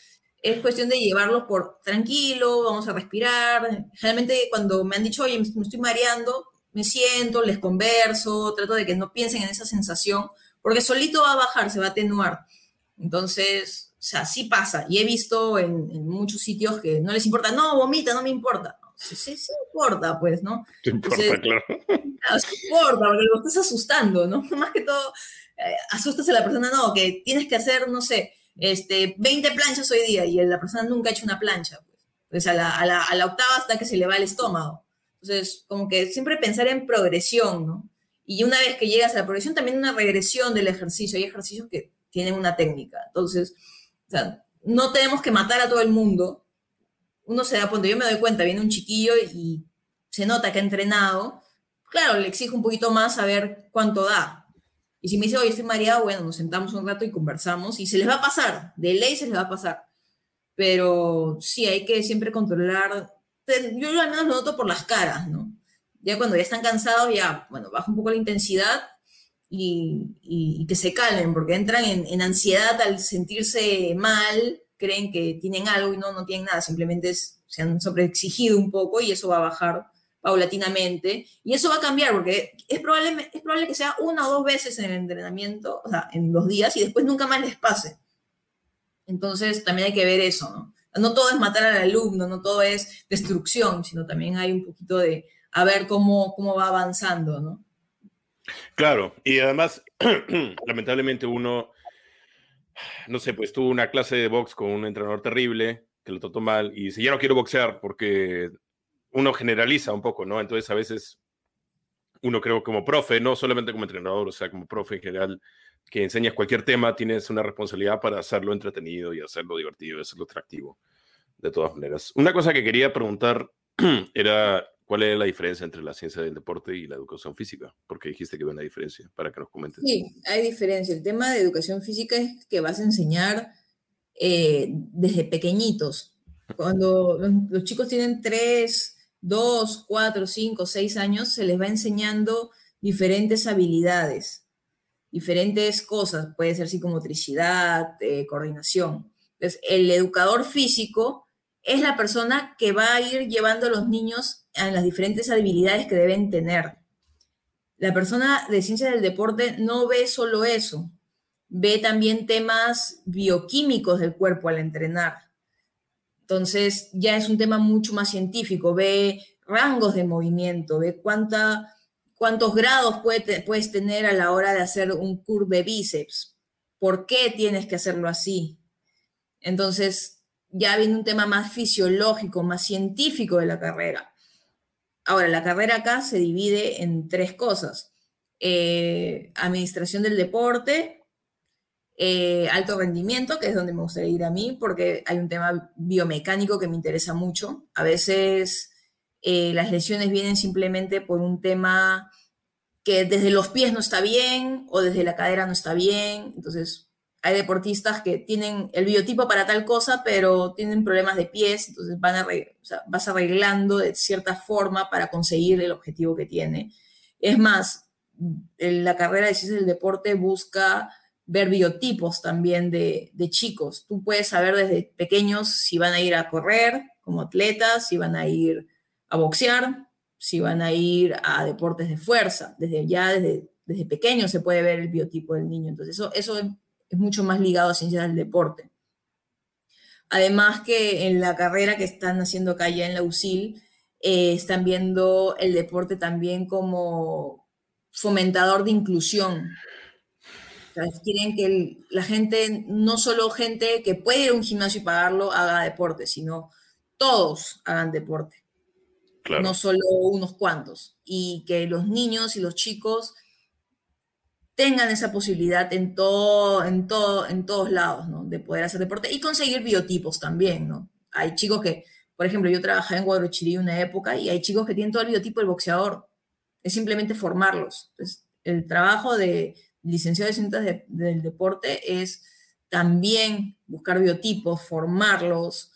Speaker 2: es cuestión de llevarlos por tranquilo, vamos a respirar. Generalmente cuando me han dicho, oye, me estoy mareando, me siento, les converso, trato de que no piensen en esa sensación, porque solito va a bajar, se va a atenuar. Entonces, o sea, sí pasa. Y he visto en, en muchos sitios que no les importa, no, vomita, no me importa. Sí, sí, sí importa, pues, ¿no?
Speaker 1: Te importa, Entonces,
Speaker 2: claro. claro. Sí importa, porque lo estás asustando, ¿no? Más que todo, eh, asustas a la persona, no, que tienes que hacer, no sé, este, 20 planchas hoy día y la persona nunca ha hecho una plancha. Pues, pues a, la, a, la, a la octava hasta que se le va el estómago. Entonces, como que siempre pensar en progresión, ¿no? Y una vez que llegas a la progresión, también una regresión del ejercicio. Hay ejercicios que tienen una técnica. Entonces, o sea, no tenemos que matar a todo el mundo. Uno se da cuenta, yo me doy cuenta, viene un chiquillo y se nota que ha entrenado. Claro, le exijo un poquito más a ver cuánto da. Y si me dice, oye, estoy mareado, bueno, nos sentamos un rato y conversamos y se les va a pasar, de ley se les va a pasar. Pero sí, hay que siempre controlar. Yo al menos lo noto por las caras, ¿no? Ya cuando ya están cansados, ya, bueno, baja un poco la intensidad y, que se calmen, porque entran en, ansiedad al sentirse mal, creen que tienen algo y no, no tienen nada, simplemente se han sobreexigido un poco y eso va a bajar paulatinamente. Y eso va a cambiar, porque es probable, es probable que sea una o dos veces en el entrenamiento, o sea, en los días, y después nunca más les pase. Entonces, también hay que ver eso, ¿no? No todo es matar al alumno, no todo es destrucción, sino también hay un poquito de a ver cómo, cómo va avanzando, ¿no?
Speaker 1: Claro, y además, lamentablemente uno, no sé, pues tuvo una clase de box con un entrenador terrible que lo trató mal y dice, ya no quiero boxear porque uno generaliza un poco, ¿no? Entonces a veces uno creo como profe, no solamente como entrenador, o sea, como profe en general, que enseñas cualquier tema, tienes una responsabilidad para hacerlo entretenido y hacerlo divertido, y hacerlo atractivo, de todas maneras. Una cosa que quería preguntar era ¿Cuál es la diferencia entre la ciencia del deporte y la educación física? Porque dijiste que había una diferencia, para que nos comentes.
Speaker 2: Sí, hay diferencia. El tema de educación física es que vas a enseñar eh, desde pequeñitos. Cuando los, chicos tienen 3, 2, 4, 5, 6 años, se les va enseñando diferentes habilidades, diferentes cosas. Puede ser psicomotricidad, eh, coordinación. Entonces, el educador físico es la persona que va a ir llevando a los niños en las diferentes habilidades que deben tener. La persona de ciencia del deporte no ve solo eso, ve también temas bioquímicos del cuerpo al entrenar. Entonces ya es un tema mucho más científico, ve rangos de movimiento, ve cuánta, cuántos grados puedes tener a la hora de hacer un curve bíceps, por qué tienes que hacerlo así. Entonces ya viene un tema más fisiológico, más científico de la carrera. Ahora, la carrera acá se divide en tres cosas. Eh, administración del deporte, eh, alto rendimiento, que es donde me gustaría ir a mí, porque hay un tema biomecánico que me interesa mucho. A veces eh, las lesiones vienen simplemente por un tema que desde los pies no está bien o desde la cadera no está bien. Entonces, hay deportistas que tienen el biotipo para tal cosa, pero tienen problemas de pies, entonces van a, vas arreglando de cierta forma para conseguir el objetivo que tiene. Es más, la carrera de ciencias del deporte busca ver biotipos también de, de, chicos. Tú puedes saber desde pequeños si van a ir a correr como atletas, si van a ir a boxear, si van a ir a deportes de fuerza. Desde ya, desde, desde pequeño se puede ver el biotipo del niño. Entonces, eso, eso es mucho más ligado a ciencias del deporte. Además que en la carrera que están haciendo acá ya en la USIL, eh, están viendo el deporte también como fomentador de inclusión. quieren que la gente, no solo gente que puede ir a un gimnasio y pagarlo, haga deporte, sino todos hagan deporte. No solo unos cuantos. Y que los niños y los chicos tengan esa posibilidad en todo, en todo, en todos lados, ¿no? De poder hacer deporte y conseguir biotipos también, ¿no? Hay chicos que, por ejemplo, yo trabajé en Guadalquivir una época y hay chicos que tienen todo el biotipo del boxeador. Es simplemente formarlos. El trabajo de licenciado de ciencias del deporte es también buscar biotipos, formarlos,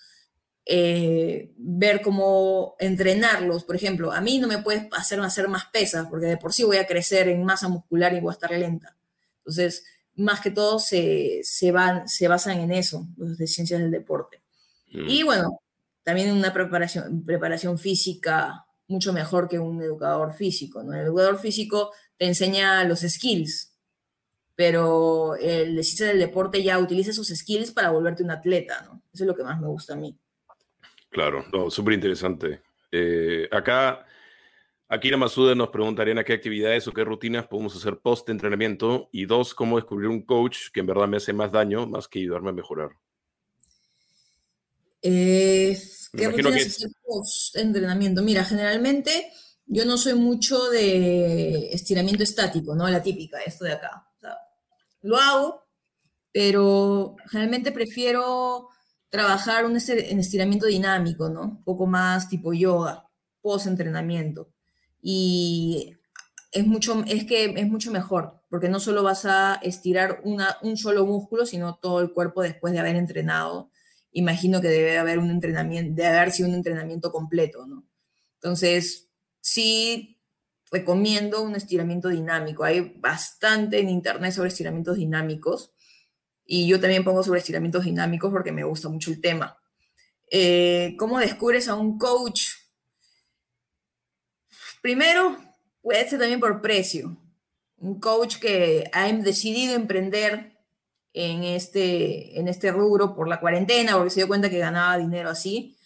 Speaker 2: eh, ver cómo entrenarlos. Por ejemplo, a mí no me puedes hacer hacer más pesas porque de por sí voy a crecer en masa muscular y voy a estar lenta. Entonces, más que todo se, van, se basan en eso, los de ciencias del deporte. Mm. Y bueno, también una preparación, preparación física mucho mejor que un educador físico. ¿no? El educador físico te enseña los skills, pero el de ciencias del deporte ya utiliza esos skills para volverte un atleta. ¿no? Eso es lo que más me gusta a mí.
Speaker 1: Claro, no, súper interesante. Eh, acá, Aquí Masuda nos preguntaría a qué actividades o qué rutinas podemos hacer post-entrenamiento. Y dos, cómo descubrir un coach que en verdad me hace más daño más que ayudarme a mejorar.
Speaker 2: Eh, ¿Qué rutinas hacer post-entrenamiento? Mira, generalmente yo no soy mucho de estiramiento estático, ¿no? La típica, esto de acá. lo hago, pero generalmente prefiero trabajar un estiramiento dinámico, ¿no? Un poco más tipo yoga, post-entrenamiento y es, mucho, es que es mucho mejor, porque no solo vas a estirar un solo músculo, sino todo el cuerpo después de haber entrenado. Imagino que debe haber un entrenamiento, debe haber sido un entrenamiento completo, ¿no? Entonces, sí recomiendo un estiramiento dinámico. Hay bastante en internet sobre estiramientos dinámicos y yo también pongo sobre estiramientos dinámicos porque me gusta mucho el tema. Eh, ¿Cómo descubres a un coach? Primero, puede ser también por precio. Un coach que ha decidido emprender en este, en este rubro por la cuarentena, porque se dio cuenta que ganaba dinero así,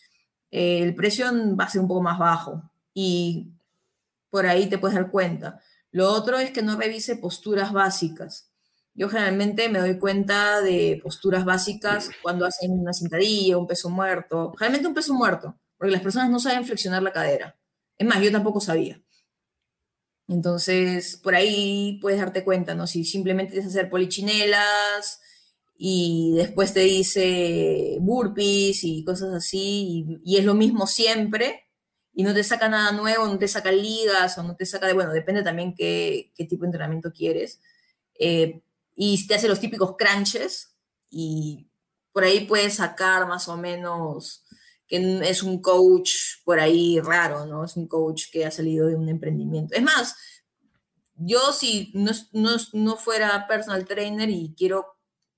Speaker 2: eh, el precio va a ser un poco más bajo y por ahí te puedes dar cuenta. Lo otro es que no revise posturas básicas. Yo generalmente me doy cuenta de posturas básicas cuando hacen una sentadilla, un peso muerto, generalmente un peso muerto, porque las personas no saben flexionar la cadera. Es más, yo tampoco sabía. Entonces, por ahí puedes darte cuenta, ¿no? Si simplemente tienes hacer polichinelas y después te dice burpees y cosas así, y, es lo mismo siempre, y no te saca nada nuevo, no te saca ligas o no te saca de, bueno, depende también qué, qué tipo de entrenamiento quieres. Eh, y te hace los típicos crunches y por ahí puedes sacar más o menos que es un coach por ahí raro, ¿no? Es un coach que ha salido de un emprendimiento. Es más, yo si no, no, no fuera personal trainer y quiero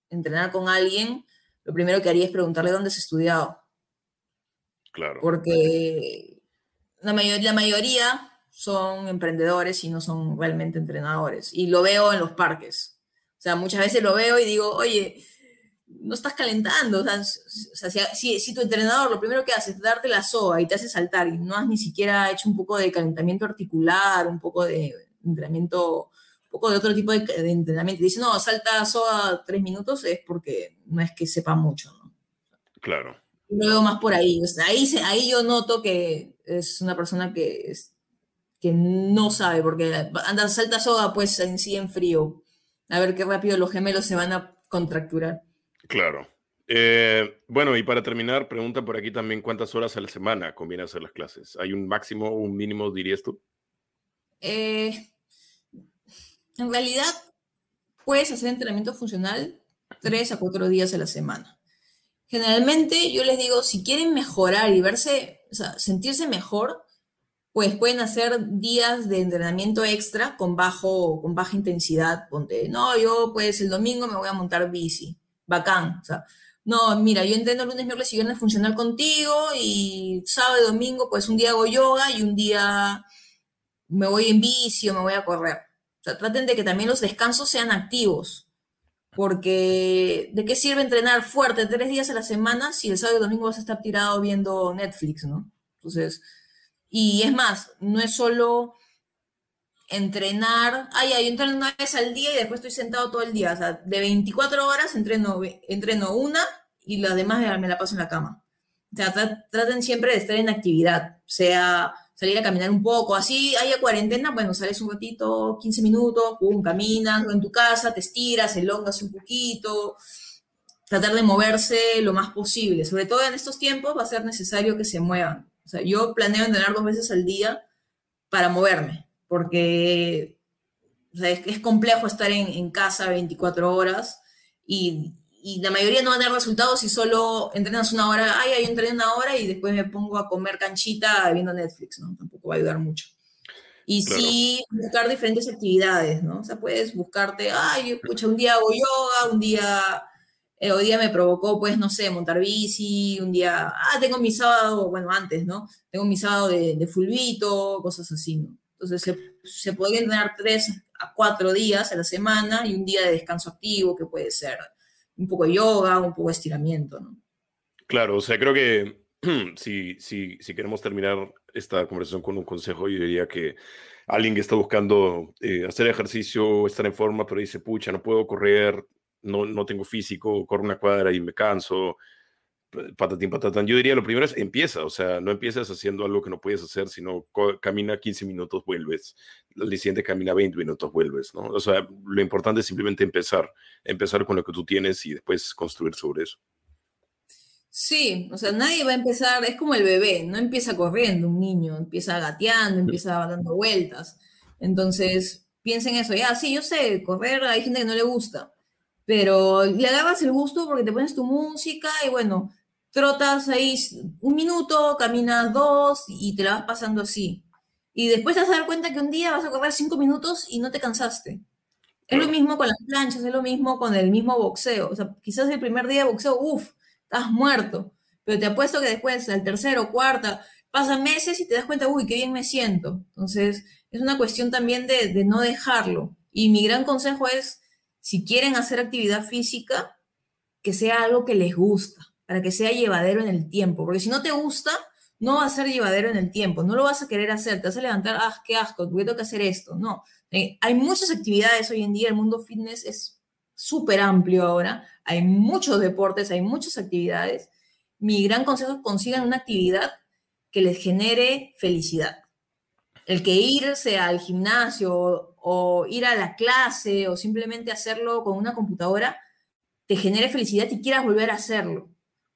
Speaker 2: entrenar con alguien, lo primero que haría es preguntarle dónde has estudiado.
Speaker 1: Claro.
Speaker 2: Porque la, la mayoría son emprendedores y no son realmente entrenadores. Y lo veo en los parques. O sea, muchas veces lo veo y digo, oye, no estás calentando. O sea, si, tu entrenador lo primero que hace es darte la soga y te hace saltar y no has ni siquiera hecho un poco de calentamiento articular, un poco de entrenamiento, un poco de otro tipo de, entrenamiento, y dice, no, salta soga tres minutos, es porque no es que sepa mucho, ¿no?
Speaker 1: Claro.
Speaker 2: Lo veo más por ahí. ahí, ahí yo noto que es una persona que, es, que no sabe, porque anda, salta soga pues en sí en frío. A ver qué rápido los gemelos se van a contracturar.
Speaker 1: Claro. Eh, bueno, y para terminar, pregunta por aquí también cuántas horas a la semana conviene hacer las clases. ¿Hay un máximo o un mínimo, dirías tú?
Speaker 2: Eh, en realidad, puedes hacer entrenamiento funcional tres a cuatro días a la semana. Generalmente yo les digo, si quieren mejorar y verse, o sea, sentirse mejor, pues pueden hacer días de entrenamiento extra con, bajo, con baja intensidad. Ponte, no, yo pues el domingo me voy a montar bici bacán. O sea, no, mira, yo entiendo lunes, miércoles y viernes funcional contigo y sábado y domingo, pues un día hago yoga y un día me voy en bici o me voy a correr. O sea, traten de que también los descansos sean activos. Porque, ¿de qué sirve entrenar fuerte tres días a la semana si el sábado y domingo vas a estar tirado viendo Netflix, ¿no? Entonces, y es más, no es solo entrenar, ay, ay, entreno una vez al día y después estoy sentado todo el día. O sea, de 24 horas entreno, entreno una y las demás me, la paso en la cama. O sea, traten siempre de estar en actividad, sea salir a caminar un poco, así haya cuarentena, bueno, sales un ratito, 15 minutos, pum, caminas en tu casa, te estiras, elongas un poquito, tratar de moverse lo más posible. Sobre todo en estos tiempos va a ser necesario que se muevan. O sea, yo planeo entrenar dos veces al día para moverme, porque es, complejo estar en, casa 24 horas y, la mayoría no van a dar resultados si solo entrenas una hora, ay, yo entrené una hora y después me pongo a comer canchita viendo Netflix, ¿no? Tampoco va a ayudar mucho. Y sí, buscar diferentes actividades, ¿no? O sea, puedes buscarte, ay, escucha, un día hago yoga, un día, eh, hoy día me provocó, pues, no sé, montar bici, un día, ah, tengo mi sábado, bueno, antes, ¿no? Tengo mi sábado de, de fulbito, cosas así, ¿no? Entonces se, se podría entrenar tres a cuatro días a la semana y un día de descanso activo, que puede ser un poco de yoga, un poco de estiramiento, ¿no?
Speaker 1: Claro, o sea, creo que si, si, si queremos terminar esta conversación con un consejo, yo diría que alguien que está buscando eh, hacer ejercicio, estar en forma, pero dice, pucha, no puedo correr, no, no tengo físico, corro una cuadra y me canso, patatín, patatán. Yo diría, lo primero es empieza, o sea, no empieces haciendo algo que no puedes hacer, sino camina 15 minutos, vuelves. El siguiente camina 20 minutos, vuelves, ¿no? O sea, lo importante es simplemente empezar, empezar con lo que tú tienes y después construir sobre eso.
Speaker 2: Sí, o sea, nadie va a empezar, es como el bebé, no empieza corriendo un niño, empieza gateando, empieza dando vueltas. Entonces, piensen eso, ya, sí, yo sé, correr, hay gente que no le gusta, pero le agarras el gusto porque te pones tu música y bueno, trotas ahí un minuto, caminas dos y te la vas pasando así. Y después te vas a dar cuenta que un día vas a correr cinco minutos y no te cansaste. Es lo mismo con las planchas, es lo mismo con el mismo boxeo. O sea, quizás el primer día de boxeo, uff, estás muerto. Pero te apuesto que después, al tercero, cuarta, pasan meses y te das cuenta, uy, qué bien me siento. Entonces, es una cuestión también de, de no dejarlo. Y mi gran consejo es, si quieren hacer actividad física, que sea algo que les gusta para que sea llevadero en el tiempo, porque si no te gusta, no va a ser llevadero en el tiempo, no lo vas a querer hacer, te vas a levantar, ah, qué asco, tengo que hacer esto, no. Eh, hay muchas actividades hoy en día, el mundo fitness es súper amplio ahora, hay muchos deportes, hay muchas actividades. Mi gran consejo es consigan una actividad que les genere felicidad. El que irse al gimnasio o ir a la clase o simplemente hacerlo con una computadora te genere felicidad y quieras volver a hacerlo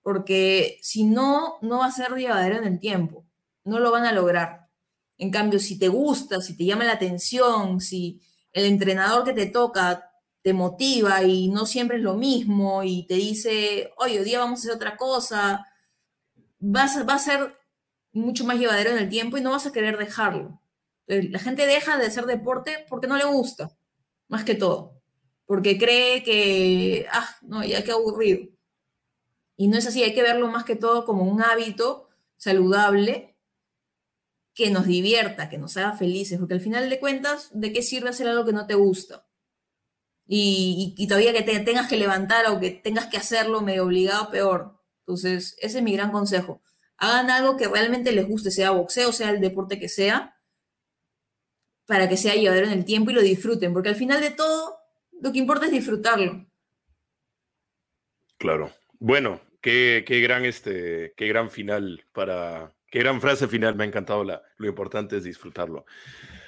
Speaker 2: porque si no, no va a ser llevadero en el tiempo, no lo van a lograr. En cambio, si te gusta, si te llama la atención, si el entrenador que te toca te motiva y no siempre es lo mismo y te dice, oye, hoy día vamos a hacer otra cosa, vas, va a ser mucho más llevadero en el tiempo y no vas a querer dejarlo. La gente deja de hacer deporte porque no le gusta, más que todo, porque cree que, ah, no, ya qué aburrido. Y no es así, hay que verlo más que todo como un hábito saludable que nos divierta, que nos haga felices, porque al final de cuentas, ¿de qué sirve hacer algo que no te gusta? Y, todavía que te tengas que levantar o que tengas que hacerlo medio obligado, peor. Entonces, ese es mi gran consejo. Hagan algo que realmente les guste, sea boxeo, sea el deporte que sea, para que sea llevadero en el tiempo y lo disfruten, porque al final de todo, lo que importa es disfrutarlo.
Speaker 1: Claro, bueno, qué, gran este, qué gran final para, qué gran frase final, me ha encantado la, lo importante es disfrutarlo.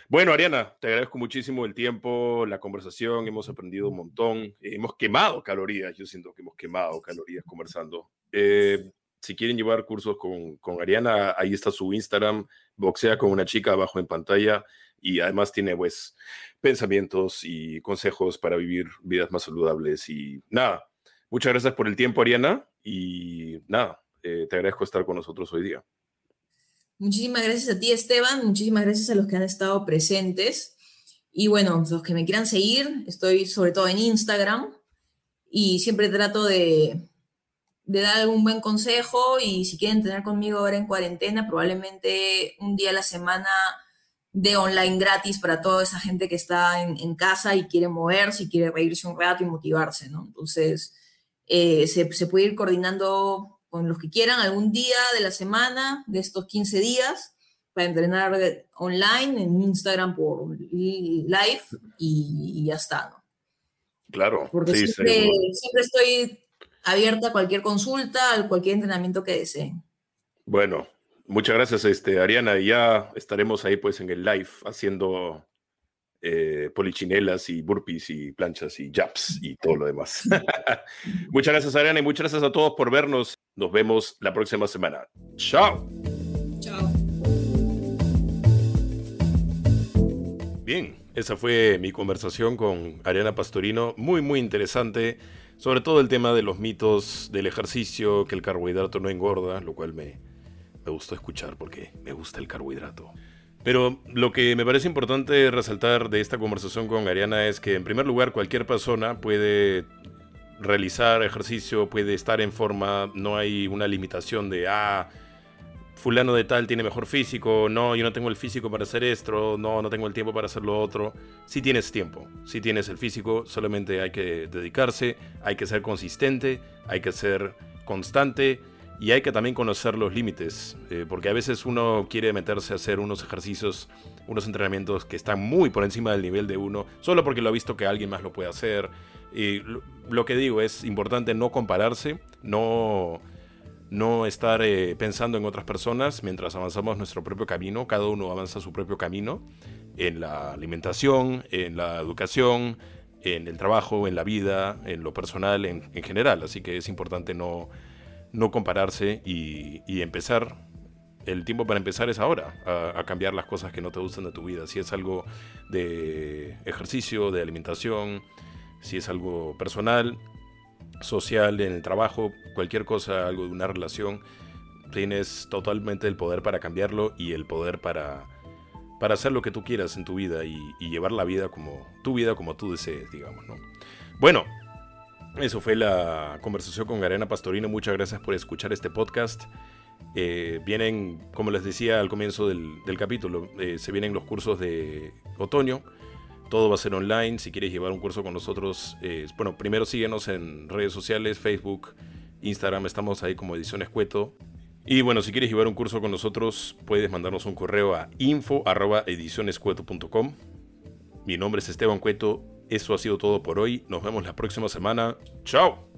Speaker 1: Bueno, Ariana, te agradezco muchísimo el tiempo, la conversación, hemos aprendido un montón, hemos quemado calorías, yo siento que hemos quemado calorías conversando. Eh, si quieren llevar cursos con, con, Ariana, ahí está su Instagram, boxea con una chica abajo en pantalla y además tiene pues pensamientos y consejos para vivir vidas más saludables y nada, Muchas gracias por el tiempo, Ariana. Y nada, eh, te agradezco estar con nosotros hoy día.
Speaker 2: Muchísimas gracias a ti, Esteban. Muchísimas gracias a los que han estado presentes. Y bueno, los que me quieran seguir, estoy sobre todo en Instagram y siempre trato de, de dar algún buen consejo y si quieren tener conmigo ahora en cuarentena, probablemente un día a la semana de online gratis para toda esa gente que está en, en casa y quiere moverse y quiere reírse un rato y motivarse, ¿no? Entonces, eh, se, puede ir coordinando con los que quieran algún día de la semana, de estos 15 días, para entrenar online en Instagram por live y, ya está, ¿no?
Speaker 1: Claro.
Speaker 2: Porque siempre, siempre, estoy abierta a cualquier consulta, a cualquier entrenamiento que deseen.
Speaker 1: Bueno, muchas gracias, este, Ariana. Ya estaremos ahí pues en el live haciendo eh, polichinelas y burpees y planchas y japs y todo lo demás. muchas gracias, Ariana, y muchas gracias a todos por vernos. Nos vemos la próxima semana. Chao.
Speaker 2: Chao.
Speaker 1: Bien, esa fue mi conversación con Ariana Pastorino, muy, muy interesante, sobre todo el tema de los mitos del ejercicio, que el carbohidrato no engorda, lo cual me, me gustó escuchar porque me gusta el carbohidrato. Pero lo que me parece importante resaltar de esta conversación con Ariana es que, en primer lugar, cualquier persona puede realizar ejercicio, puede estar en forma, no hay una limitación de, ah, fulano de tal tiene mejor físico, no, yo no tengo el físico para hacer esto, no, no tengo el tiempo para hacer lo otro. Si tienes tiempo, si tienes el físico, solamente hay que dedicarse, hay que ser consistente, hay que ser constante Y hay que también conocer los límites, eh, porque a veces uno quiere meterse a hacer unos ejercicios, unos entrenamientos que están muy por encima del nivel de uno, solo porque lo ha visto que alguien más lo puede hacer. Y lo, que digo es importante no compararse, no, no estar eh, pensando en otras personas mientras avanzamos nuestro propio camino, cada uno avanza su propio camino en la alimentación, en la educación, en el trabajo, en la vida, en lo personal, en, en general. Así que es importante no no compararse y, empezar. El tiempo para empezar es ahora, a, cambiar las cosas que no te gustan de tu vida. Si es algo de ejercicio, de alimentación, si es algo personal, social, en el trabajo, cualquier cosa, algo de una relación, tienes totalmente el poder para cambiarlo y el poder para, para hacer lo que tú quieras en tu vida y, y llevar la vida como tu vida como tú desees, digamos, ¿no? Bueno, eso fue la conversación con Garena Pastorino. Muchas gracias por escuchar este podcast. Eh, vienen, como les decía al comienzo del, capítulo, eh, se vienen los cursos de otoño. Todo va a ser online. Si quieres llevar un curso con nosotros, eh, bueno, primero síguenos en redes sociales, Facebook, Instagram. Estamos ahí como Ediciones Cueto. Y bueno, si quieres llevar un curso con nosotros, puedes mandarnos un correo a info.edicionescueto.com. Mi nombre es Esteban Cueto eso ha sido todo por hoy. Nos vemos la próxima semana. ¡Chao!